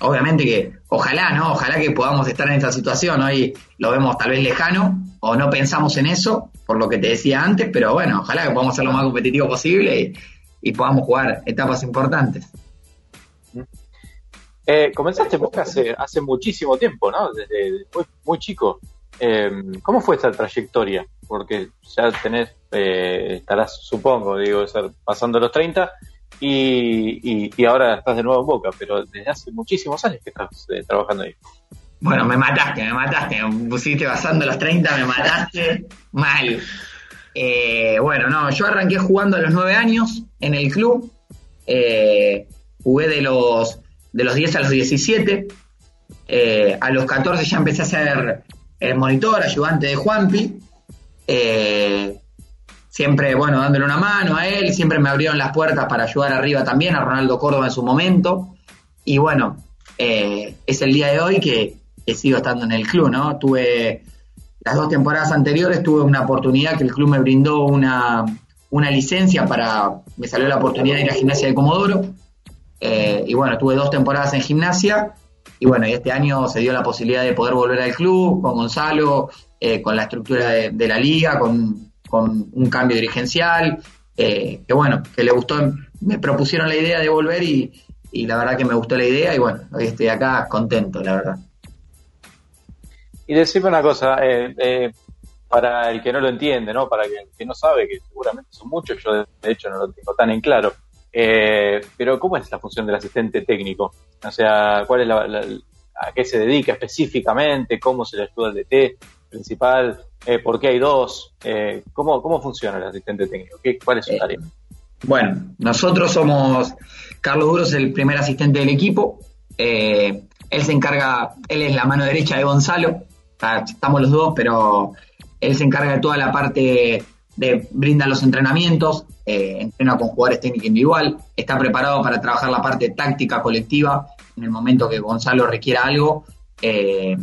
obviamente que ojalá, ¿no? Ojalá que podamos estar en esta situación. Hoy lo vemos tal vez lejano o no pensamos en eso, por lo que te decía antes, pero bueno, ojalá que podamos ser lo más competitivo posible y, podamos jugar etapas importantes. Eh, comenzaste hace, hace muchísimo tiempo, ¿no? Desde muy, chico. Eh, ¿Cómo fue esta trayectoria? Porque ya tenés, eh, estarás, supongo, digo, pasando los 30 y, ahora estás de nuevo en Boca, pero desde hace muchísimos años que estás eh, trabajando ahí. Bueno, me mataste, me mataste, me pusiste pasando los 30, me mataste mal. Bueno, no, yo arranqué jugando a los 9 años en el club, eh, jugué de los, de los 10 a los 17, a los 14 ya empecé a ser monitor, ayudante de Juanpi, siempre, bueno, dándole una mano a él, siempre me abrieron las puertas para ayudar arriba también, a Ronaldo Córdoba en su momento. Y bueno, eh, es el día de hoy que, sigo estando en el club, ¿no? Tuve las dos temporadas anteriores, tuve una oportunidad que el club me brindó una, licencia para, me salió la oportunidad de ir a gimnasia de Comodoro. Eh, y bueno, tuve dos temporadas en gimnasia. Y bueno, y este año se dio la posibilidad de poder volver al club con Gonzalo, eh, con la estructura de la liga, con, con un cambio dirigencial, eh, que bueno, que le gustó, me propusieron la idea de volver y, la verdad que me gustó la idea y bueno, hoy estoy acá contento, la verdad. Y decirme una cosa, eh, eh, para el que no lo entiende, ¿no? Para el que no sabe, que seguramente son muchos, yo de hecho no lo tengo tan en claro, pero ¿cómo es la función del asistente técnico? O sea, ¿cuál es la, a qué se dedica específicamente? ¿Cómo se le ayuda al DT principal? Eh, ¿Por qué hay dos? Eh, ¿cómo, ¿Cómo funciona el asistente técnico? ¿Qué, ¿Cuál es su eh, tarea? bueno, nosotros somos, Carlos Duro es el primer asistente del equipo. él se encarga, él es la mano derecha de Gonzalo. Estamos los dos, pero él se encarga de toda la parte de brindar los entrenamientos, entrena con jugadores técnicos individual, está preparado para trabajar la parte táctica colectiva en el momento que Gonzalo requiera algo. él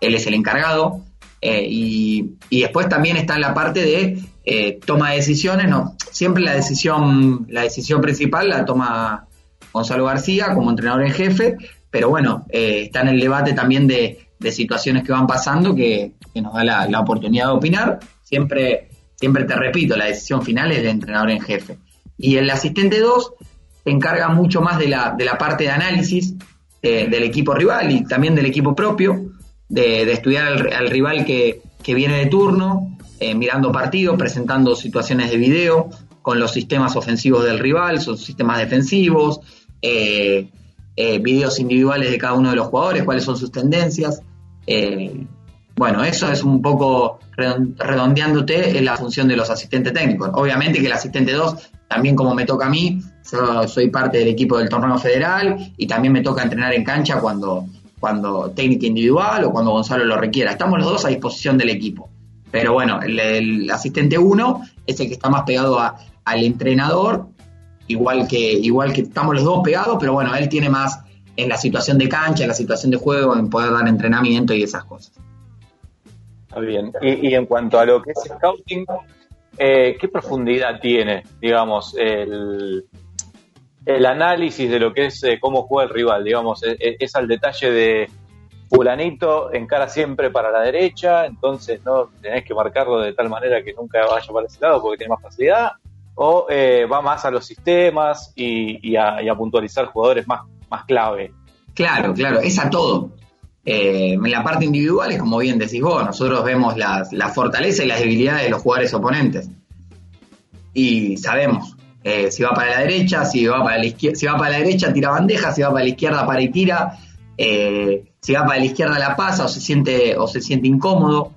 es el encargado. Eh, y, después también está la parte de eh, toma de decisiones, no, siempre la decisión, la decisión principal la toma Gonzalo García como entrenador en jefe, pero bueno, eh, está en el debate también de, situaciones que van pasando que, nos da la, oportunidad de opinar. Siempre, siempre te repito, la decisión final es del entrenador en jefe. Y el asistente 2 se encarga mucho más de la, de la parte de análisis del equipo rival y también del equipo propio de, estudiar al, rival que, viene de turno, eh, mirando partidos, presentando situaciones de video con los sistemas ofensivos del rival, sus sistemas defensivos, eh, eh, videos individuales de cada uno de los jugadores, cuáles son sus tendencias. Bueno, eso es un poco redondeándote en la función de los asistentes técnicos. Obviamente que el asistente 2, también como me toca a mí, soy parte del equipo del torneo federal y también me toca entrenar en cancha cuando, cuando técnica individual o cuando Gonzalo lo requiera. Estamos los dos a disposición del equipo. Pero bueno, el, asistente 1 es el que está más pegado al entrenador, igual que, igual que estamos los dos pegados, pero bueno, él tiene más en la situación de cancha, en la situación de juego, en poder dar entrenamiento y esas cosas. Está bien. Y, en cuanto a lo que es scouting, eh, ¿qué profundidad tiene, digamos, el, el análisis de lo que es eh, cómo juega el rival, digamos, es, al detalle de fulanito encara siempre para la derecha, entonces no tenés que marcarlo de tal manera que nunca vaya para ese lado porque tiene más facilidad, o eh, va más a los sistemas y, y a, y a puntualizar jugadores más, más clave. Claro, claro, es a todo. Eh, en la parte individual es como bien decís vos, nosotros vemos las, la fortaleza y las debilidades de los jugadores oponentes. Y sabemos eh, si va para la derecha, si va para la izquierda, si va para la derecha tira bandeja, si va para la izquierda para y tira, eh, si va para la izquierda la pasa o se siente, o se siente incómodo.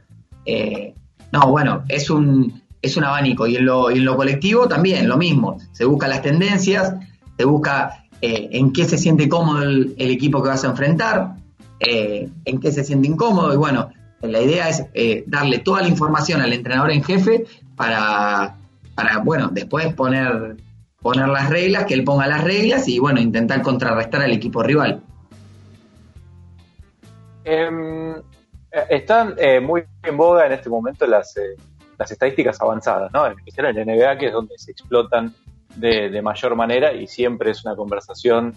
No, bueno, es un, es un abanico. Y en, lo, en lo colectivo también, lo mismo. Se buscan las tendencias, se busca en qué se siente cómodo el equipo que vas a enfrentar, eh, en qué se siente incómodo. Y bueno, la idea es eh, darle toda la información al entrenador en jefe para, para bueno, después poner, poner las reglas, que él ponga las reglas y bueno, intentar contrarrestar al equipo rival. Em, están eh, muy en boga en este momento las, eh, las estadísticas avanzadas, ¿no? En especial en la NBA, que es donde se explotan de, de mayor manera y siempre es una conversación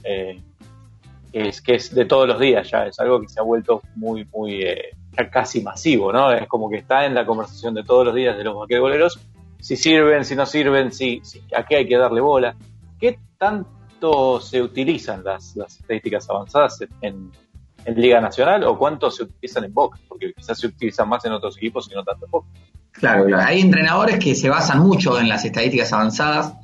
es, que es de todos los días ya, es algo que se ha vuelto muy, muy, eh, casi masivo, ¿no? Es como que está en la conversación de todos los días de los basquetboleros, si sirven, si no sirven, si, si a qué hay que darle bola. ¿Qué tanto se utilizan las, las estadísticas avanzadas en, en Liga Nacional o cuánto se utilizan en Boca? Porque quizás se utilizan más en otros equipos y no tanto en Boca. Claro, claro. Hay entrenadores que se basan mucho en las estadísticas avanzadas.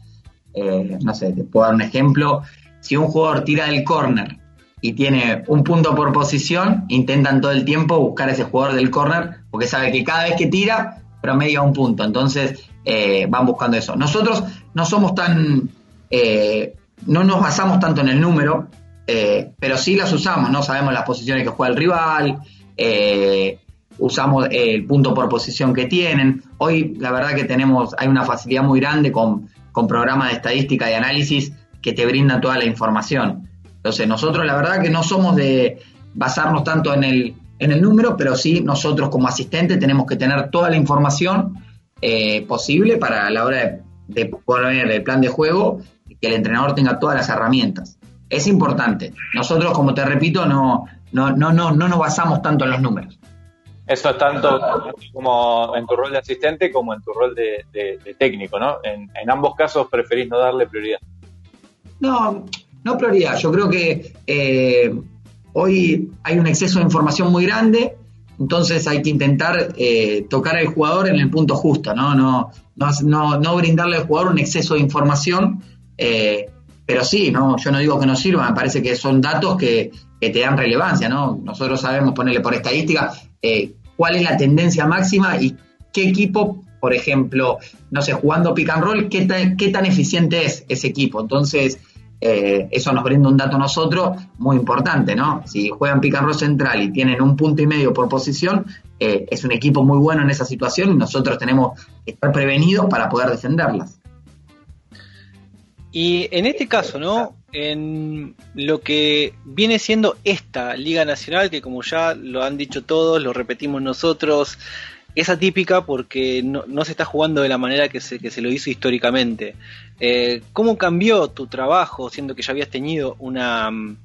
Eh, no sé, te puedo dar un ejemplo. Si un jugador tira del córner y tiene un punto por posición, intentan todo el tiempo buscar a ese jugador del córner porque sabe que cada vez que tira promedia un punto. Entonces eh, van buscando eso. Nosotros no somos tan... eh, no nos basamos tanto en el número, eh, pero sí las usamos, ¿no? Sabemos las posiciones que juega el rival, eh, usamos el punto por posición que tienen. Hoy, la verdad que tenemos, hay una facilidad muy grande con, con programas de estadística y análisis que te brindan toda la información. Entonces, nosotros la verdad que no somos de basarnos tanto en el, en el número, pero sí nosotros como asistente tenemos que tener toda la información eh, posible para la hora de, de poner el plan de juego y que el entrenador tenga todas las herramientas. Es importante. Nosotros, como te repito, no, no, no, no, no nos basamos tanto en los números. Eso es tanto como en tu rol de asistente como en tu rol de, de- de técnico, ¿no? En, en ambos casos preferís no darle prioridad. No, no prioridad. Yo creo que eh, hoy hay un exceso de información muy grande, entonces hay que intentar eh, tocar al jugador en el punto justo, ¿no? No, no, no, brindarle al jugador un exceso de información, eh, pero sí, no, yo no digo que no sirva, me parece que son datos que, que te dan relevancia, ¿no? Nosotros sabemos ponerle por estadística eh, cuál es la tendencia máxima y qué equipo, por ejemplo, no sé, jugando pick and roll, qué, ta- qué tan eficiente es ese equipo. Entonces, eh, eso nos brinda un dato a nosotros muy importante, ¿no? Si juegan roll central y tienen un punto y medio por posición, eh, es un equipo muy bueno en esa situación y nosotros tenemos que estar prevenidos para poder defenderlas. Y en este caso, ¿no? En lo que viene siendo esta Liga Nacional, que como ya lo han dicho todos, lo repetimos nosotros, es atípica porque no, no se está jugando de la manera que se, que se lo hizo históricamente. Eh, ¿Cómo cambió tu trabajo, siendo que ya habías tenido una, mm,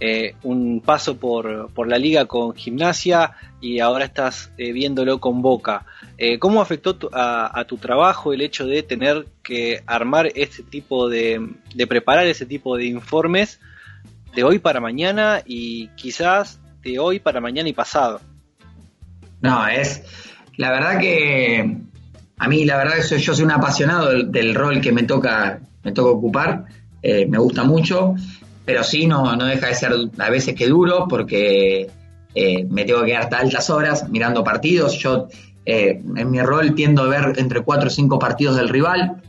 eh, un paso por, por la liga con gimnasia y ahora estás eh, viéndolo con Boca? Eh, ¿Cómo afectó tu- a, a tu trabajo el hecho de tener que armar este tipo de, de preparar ese tipo de informes de hoy para mañana y quizás de hoy para mañana y pasado? No, es. La verdad que. A mí, la verdad que yo soy un apasionado del, rol que me toca, me toca ocupar. eh, me gusta mucho. Pero sí, no, no deja de ser a veces que duro porque eh, me tengo que quedar hasta altas horas mirando partidos. Yo, eh, en mi rol, tiendo a ver entre cuatro o cinco partidos del rival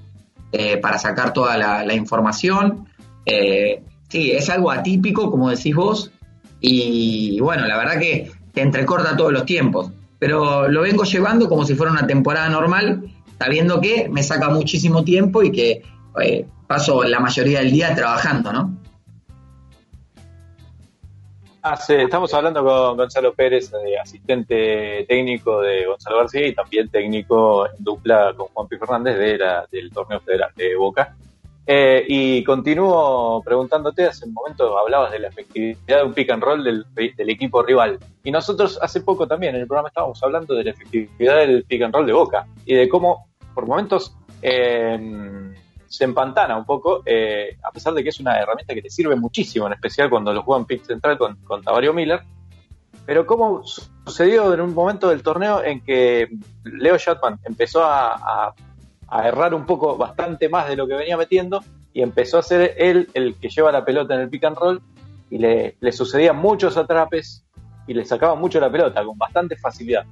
eh, para sacar toda la, la información. Eh, sí, es algo atípico, como decís vos. Y bueno, la verdad que te entrecorta todos los tiempos. Pero lo vengo llevando como si fuera una temporada normal, sabiendo que me saca muchísimo tiempo y que eh, paso la mayoría del día trabajando, ¿no? Hace- estamos hablando con Gonzalo Pérez, eh, asistente técnico de Gonzalo García y también técnico en dupla con Juanpi Fernández de la, del torneo federal de Boca. Eh, y continúo preguntándote, hace un momento hablabas de la efectividad de un pick and roll del, equipo rival. Y nosotros hace poco también en el programa estábamos hablando de la efectividad del pick and roll de Boca y de cómo por momentos eh, se empantana un poco, eh, a pesar de que es una herramienta que te sirve muchísimo, en especial cuando lo juegan pick central con, con Tavario Miller. Pero cómo sucedió en un momento del torneo en que Leo Shatman empezó a a errar un poco bastante más de lo que venía metiendo y empezó a ser él el que lleva la pelota en el pick and roll y le, le sucedían muchos atrapes y le sacaba mucho la pelota con bastante facilidad.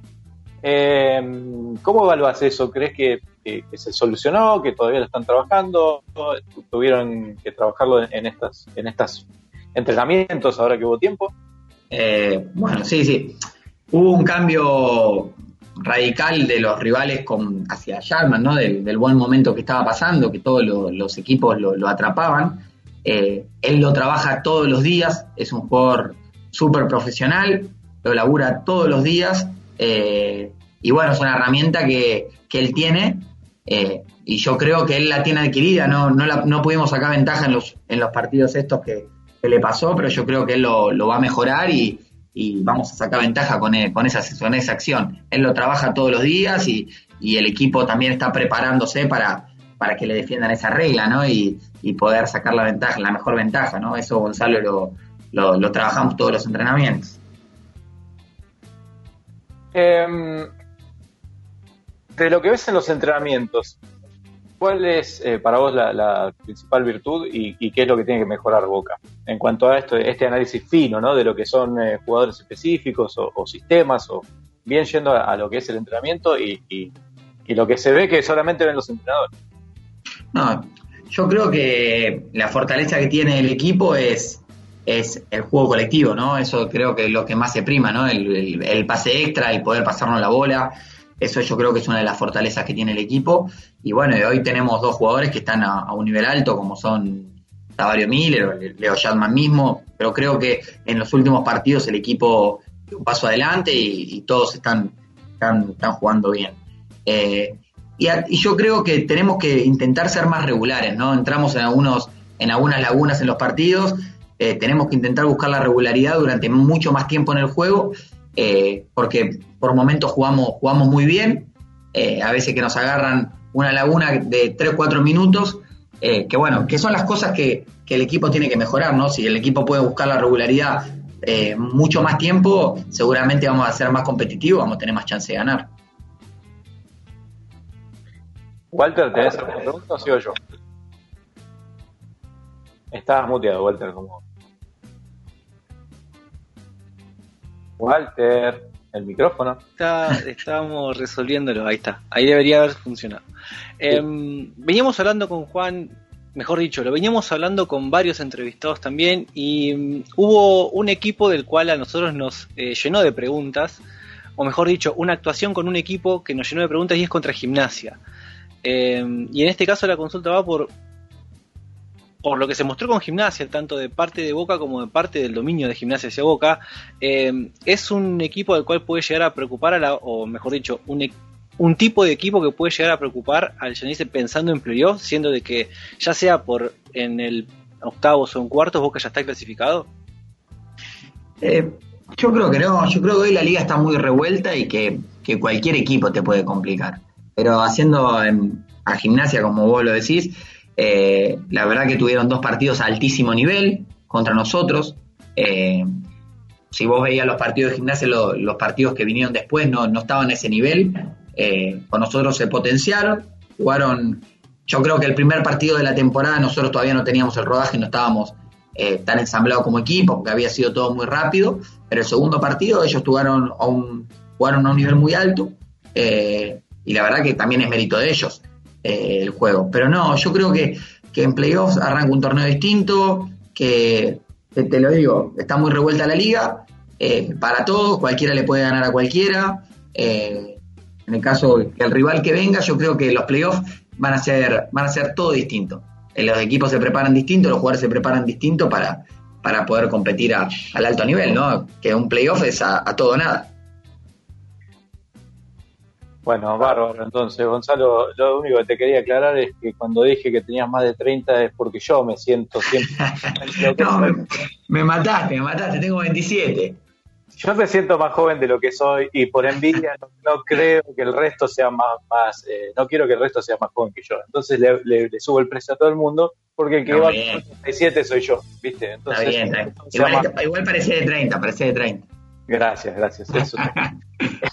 Eh, ¿Cómo evaluas eso? ¿Crees que, se solucionó? ¿Que todavía lo están trabajando? ¿Tuvieron que trabajarlo en, estas, en estos entrenamientos ahora que hubo tiempo? Eh, bueno, sí, sí. Hubo un cambio radical de los rivales con, hacia Sharman, ¿no? Del, del, buen momento que estaba pasando, que todos lo, los equipos lo, lo atrapaban. Eh, él lo trabaja todos los días, es un jugador súper profesional, lo labura todos los días eh, y bueno, es una herramienta que, que él tiene eh, y yo creo que él la tiene adquirida, no, no, la, no pudimos sacar ventaja en los, en los partidos estos que, que le pasó, pero yo creo que él lo, lo va a mejorar y, y vamos a sacar ventaja con, él, con, esa, con esa acción. Él lo trabaja todos los días y, y el equipo también está preparándose para, para que le defiendan esa regla, ¿no? Y, y, poder sacar la ventaja, la mejor ventaja, ¿no? Eso Gonzalo lo, lo, trabajamos todos los entrenamientos. Eh, de lo que ves en los entrenamientos, ¿cuál es eh, para vos la, la principal virtud y, qué es lo que tiene que mejorar Boca? En cuanto a esto, este análisis fino, ¿no? De lo que son eh, jugadores específicos o, sistemas, o bien yendo a, lo que es el entrenamiento y, lo que se ve que solamente ven los entrenadores. No, yo creo que la fortaleza que tiene el equipo es, es el juego colectivo, ¿no? Eso creo que es lo que más se prima, ¿no? El, el, el, pase extra, el poder pasarnos la bola. Eso yo creo que es una de las fortalezas que tiene el equipo. Y bueno, hoy tenemos dos jugadores que están a, un nivel alto, como son Tavario Miller, Leo Shatman mismo. Pero creo que en los últimos partidos el equipo dio un paso adelante y, todos están, están, jugando bien. Eh, y, yo creo que tenemos que intentar ser más regulares, ¿no? Entramos en algunos, en algunas lagunas en los partidos, eh, tenemos que intentar buscar la regularidad durante mucho más tiempo en el juego, eh, porque por momentos jugamos, jugamos muy bien, eh, a veces que nos agarran una laguna de 3-4 minutos, eh, que bueno, que son las cosas que, el equipo tiene que mejorar, ¿no? Si el equipo puede buscar la regularidad mucho más tiempo, seguramente vamos a ser más competitivos, vamos a tener más chance de ganar. Walter, ¿tenés alguna pregunta o sigo yo? Estabas muteado, Walter, como. Walter, el micrófono. Está, estamos resolviéndolo, ahí está. Ahí debería haber funcionado. Eh, veníamos hablando con Juan, mejor dicho, lo veníamos hablando con varios entrevistados también y um, hubo un equipo del cual a nosotros nos eh, llenó de preguntas, o mejor dicho, una actuación con un equipo que nos llenó de preguntas y es contra gimnasia. Eh, y en este caso la consulta va por por lo que se mostró con Gimnasia, tanto de parte de Boca como de parte del dominio de Gimnasia hacia Boca, eh, es un equipo del cual puede llegar a preocupar a la, o mejor dicho, un, e, un tipo de equipo que puede llegar a preocupar al Janice pensando en playoff, siendo de que ya sea por en el octavos o en cuartos Boca ya está clasificado. Eh, yo creo que no, yo creo que hoy la liga está muy revuelta y que, cualquier equipo te puede complicar. Pero haciendo en, a gimnasia, como vos lo decís, eh, la verdad que tuvieron dos partidos a altísimo nivel contra nosotros. Eh, si vos veías los partidos de gimnasia, lo, los partidos que vinieron después no, no estaban a ese nivel. Eh, con nosotros se potenciaron, jugaron. Yo creo que el primer partido de la temporada nosotros todavía no teníamos el rodaje, no estábamos eh, tan ensamblados como equipo, porque había sido todo muy rápido. Pero el segundo partido ellos jugaron a un, jugaron a un nivel muy alto y la verdad que también es mérito de ellos eh, el juego. Pero no, yo creo que, que en playoffs arranca un torneo distinto, que, te lo digo, está muy revuelta la liga, eh, para todos, cualquiera le puede ganar a cualquiera. Eh, en el caso que el rival que venga, yo creo que los playoffs van a ser, van a ser todo distinto. Eh, los equipos se preparan distinto, los jugadores se preparan distinto para, para poder competir a, al alto nivel, ¿no? Que un playoff es a, a todo nada. Bueno, bárbaro. Entonces, Gonzalo, lo único que te quería aclarar es que cuando dije que tenías más de 30 es porque yo me siento siempre. no, me, me, mataste, me mataste, tengo 27. Yo me siento más joven de lo que soy y por envidia no, no creo que el resto sea más, más eh, no quiero que el resto sea más joven que yo. Entonces le, le, le subo el precio a todo el mundo porque el que No, va bien. a 37 soy yo, ¿viste? Entonces, Está bien, está bien. sea más- Igual, igual parecía de 30, parecía de 30. Gracias, gracias. Eso.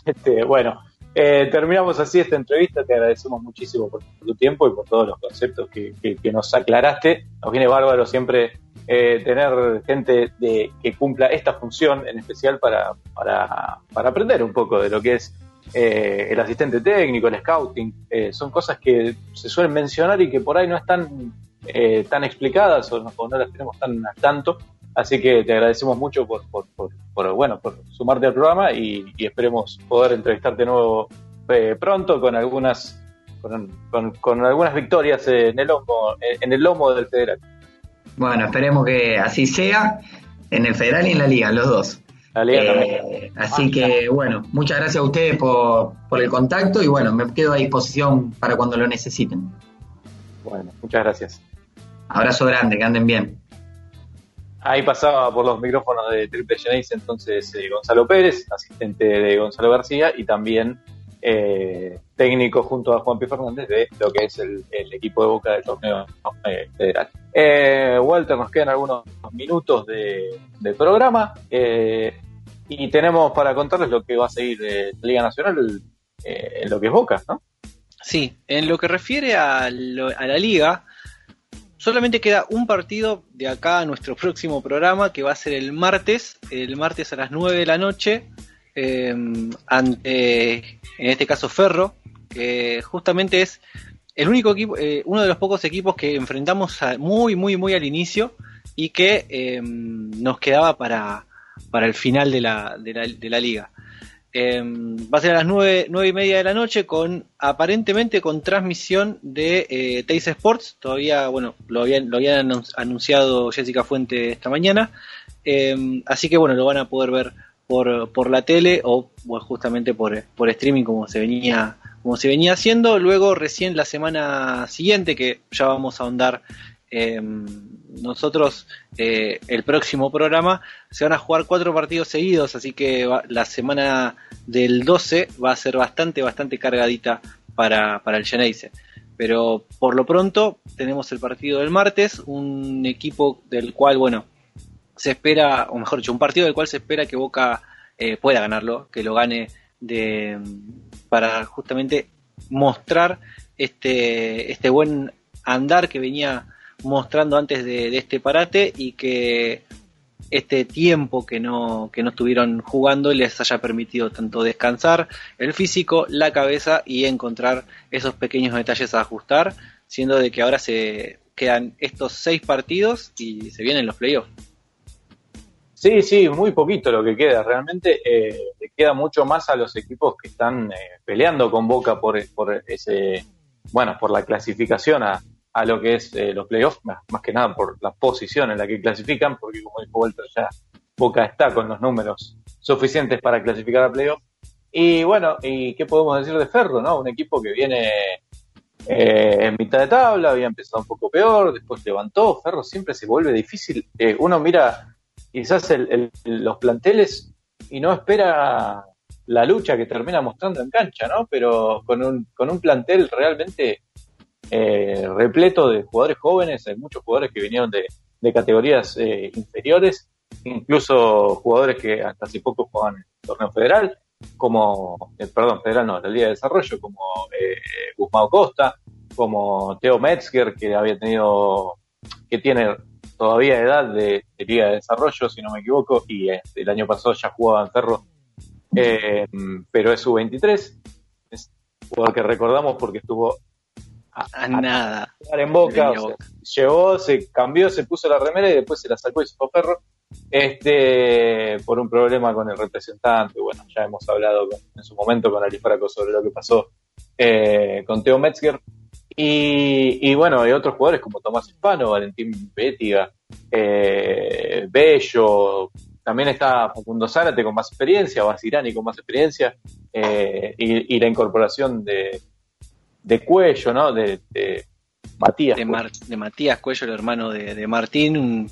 Este, bueno, eh, terminamos así esta entrevista. Te agradecemos muchísimo por tu tiempo y por todos los conceptos que, nos aclaraste. Nos viene bárbaro siempre eh, tener gente de, que cumpla esta función en especial para, para, para aprender un poco de lo que es eh, el asistente técnico, el scouting. Eh, son cosas que se suelen mencionar y que por ahí no están eh, tan explicadas o no, o no las tenemos tan al tanto. Así que te agradecemos mucho por, por, por, por, bueno, por sumarte al programa y, y esperemos poder entrevistarte de nuevo eh, pronto con algunas con, con- con algunas victorias en el lomo en el lomo del federal. Bueno, esperemos que así sea en el federal y en la liga, los dos. La liga Eh, así que bueno, muchas gracias a ustedes por, por el contacto y bueno, me quedo a disposición para cuando lo necesiten. Bueno, muchas gracias. Abrazo grande, que anden bien. Ahí pasaba por los micrófonos de Triple Genesis entonces eh, Gonzalo Pérez, asistente de Gonzalo García y también eh, técnico junto a Juan P. Fernández de lo que es el, equipo de Boca del torneo eh, federal. Eh, Walter, nos quedan algunos minutos de, programa y tenemos para contarles lo que va a seguir de Liga Nacional en lo que es Boca, ¿no? Sí, en lo que refiere a, lo- a la liga, solamente queda un partido de acá a nuestro próximo programa, que va a ser el martes, el martes a las 9 de la noche, eh, ante, en este caso, Ferro, que justamente es el único equipo, eh, uno de los pocos equipos que enfrentamos a- muy, muy, muy al inicio y que eh, nos quedaba para, para el final de la, de la, de la liga. Eh, va a ser a las nueve, nueve y media de la noche con aparentemente con transmisión de eh, Sports. Todavía, bueno, lo habían, lo habían anun- anunciado Jessica Fuente esta mañana. Eh, así que bueno, lo van a poder ver por, por la tele o bueno, justamente por, por streaming como se venía como se venía haciendo. Luego recién la semana siguiente que ya vamos a ahondar eh, nosotros eh, el próximo programa se van a jugar cuatro partidos seguidos, así que va- la semana del 12 va a ser bastante, bastante cargadita para, para el Geneise. Pero por lo pronto tenemos el partido del martes, un equipo del cual, bueno, se espera, o mejor dicho, un partido del cual se espera que Boca eh, pueda ganarlo, que lo gane de, para justamente mostrar este, este buen andar que venía mostrando antes de, este parate y que este tiempo que no, que no estuvieron jugando les haya permitido tanto descansar el físico, la cabeza y encontrar esos pequeños detalles a ajustar, siendo de que ahora se quedan estos seis partidos y se vienen los playoffs. Sí, sí, muy poquito lo que queda. Realmente eh, le queda mucho más a los equipos que están eh, peleando con Boca por, por ese, bueno, por la clasificación a, a lo que es eh, los playoffs, más, más que nada por la posición en la que clasifican, porque como dijo Walter ya Boca está con los números suficientes para clasificar a playoffs. Y bueno, ¿y qué podemos decir de Ferro, no? Un equipo que viene eh, en mitad de tabla, había empezado un poco peor, después levantó. Ferro siempre se vuelve difícil. Eh, uno mira quizás el- el- los planteles y no espera la lucha que termina mostrando en cancha, ¿no? Pero con un, con un plantel realmente eh, repleto de jugadores jóvenes, hay muchos jugadores que vinieron de, de categorías eh, inferiores, incluso jugadores que hasta hace poco jugaban en el torneo federal, como, eh, perdón, federal no, la Liga de Desarrollo, como eh, Guzmán Costa, como Teo Metzger, que había tenido, que tiene todavía edad de, Liga de Desarrollo, si no me equivoco, y eh, el año pasado ya jugaba en Ferro, eh, pero es su 23 es jugador que recordamos porque estuvo A nada. jugar en Boca, o sea, llegó, se cambió, se puso la remera y después se la sacó y se fue a Ferro, este, por un problema con el representante. Bueno, ya hemos hablado con- en su momento con Alifraco sobre lo que pasó eh, con Teo Metzger. Y, y bueno, hay otros jugadores como Tomás Hispano, Valentín Bétiga, eh, Bello, también está Facundo Zárate con más experiencia, Basirani con más experiencia, eh, y, y la incorporación de, de Cuello, ¿no? De, de Matías. de, Mar- de Matías Cuello, el hermano de, de Martín, un-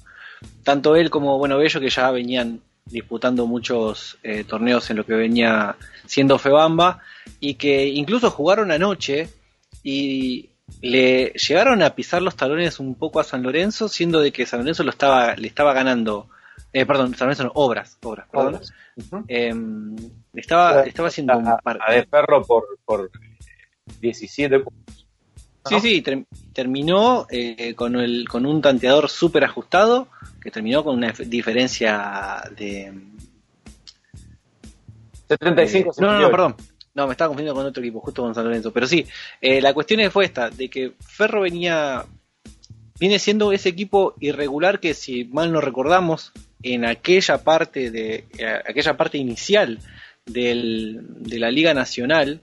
tanto él como Bueno Bello que ya venían disputando muchos eh, torneos en lo que venía siendo Febamba y que incluso jugaron anoche y le llegaron a pisar los talones un poco a San Lorenzo, siendo de que San Lorenzo lo estaba, le estaba ganando, eh, perdón, San Lorenzo no, Obras, Obras, perdón. Obras. Ujú. Em, le estaba, estaba haciendo un a, par- a De Ferro por, por 17 puntos. Sí, sí, ter- terminó eh, con, el, con un tanteador súper ajustado, que terminó con una dif- diferencia de... 75 eh, no, no, no, perdón. No, me estaba confundiendo con otro equipo, justo con San Lorenzo. Pero sí, eh, la cuestión fue esta, de que Ferro venía... Viene siendo ese equipo irregular que si mal no recordamos, en aquella parte de eh, aquella parte inicial del- de la Liga Nacional,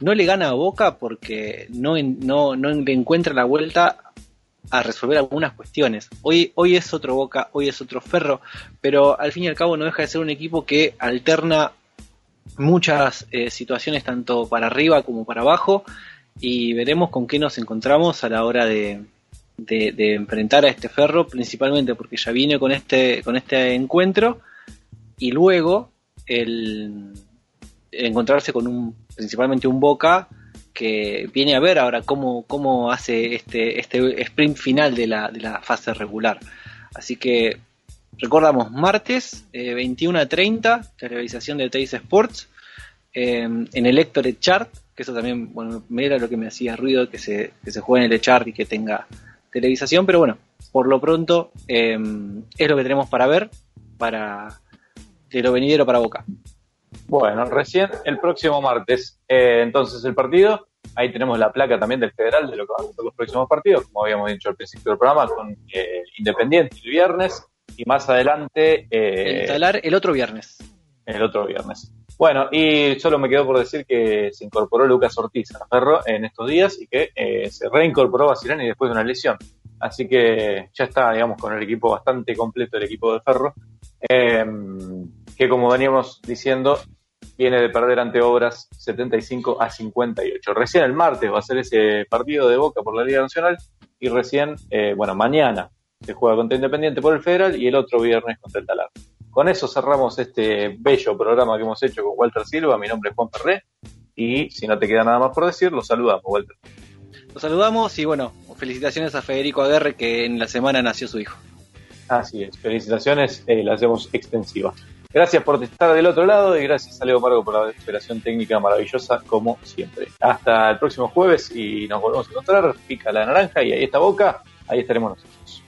no le gana a Boca porque no, no, no le encuentra la vuelta a resolver algunas cuestiones. Hoy, hoy es otro Boca, hoy es otro Ferro, pero al fin y al cabo no deja de ser un equipo que alterna muchas eh, situaciones tanto para arriba como para abajo y veremos con qué nos encontramos a la hora de, de- de enfrentar a este Ferro, principalmente porque ya viene con este, con este encuentro y luego el encontrarse con un principalmente un Boca que viene a ver ahora cómo, cómo hace este, este sprint final de la, de la fase regular. Así que recordamos, martes eh, 21 a 30, televisación de Teis Sports, eh, en el Héctor Chart, que eso también, bueno, era lo que me hacía ruido, que se, que se juegue en el Chart y que tenga televisación, pero bueno, por lo pronto eh, es lo que tenemos para ver, para de lo venidero para Boca. Bueno, recién el próximo martes. eh, entonces el partido, ahí tenemos la placa también del federal de lo que van a ser los próximos partidos, como habíamos dicho al principio del programa, con eh, Independiente el viernes y más adelante eh, el talar el otro viernes. el otro viernes. Bueno, y solo me quedó por decir que se incorporó Lucas Ortiz a Ferro en estos días y que eh, se reincorporó Basilani después de una lesión. Así que ya está, digamos, con el equipo bastante completo, el equipo de Ferro, eh, que como veníamos diciendo, viene de perder ante Obras 75 a 58. Recién el martes va a ser ese partido de Boca por la Liga Nacional y recién, eh, bueno, mañana se juega contra Independiente por el Federal y el otro viernes contra el Talar. Con eso cerramos este bello programa que hemos hecho con Walter Silva. Mi nombre es Juan Ferré. Y si no te queda nada más por decir, lo saludamos, Walter. Los saludamos y bueno, felicitaciones a Federico Aguerre que en la semana nació su hijo. Así es, felicitaciones, eh, la hacemos extensiva. Gracias por estar del otro lado y gracias a Leo Margo por la operación técnica maravillosa como siempre. Hasta el próximo jueves y nos volvemos a encontrar. Pica la naranja y ahí está Boca, ahí estaremos nosotros.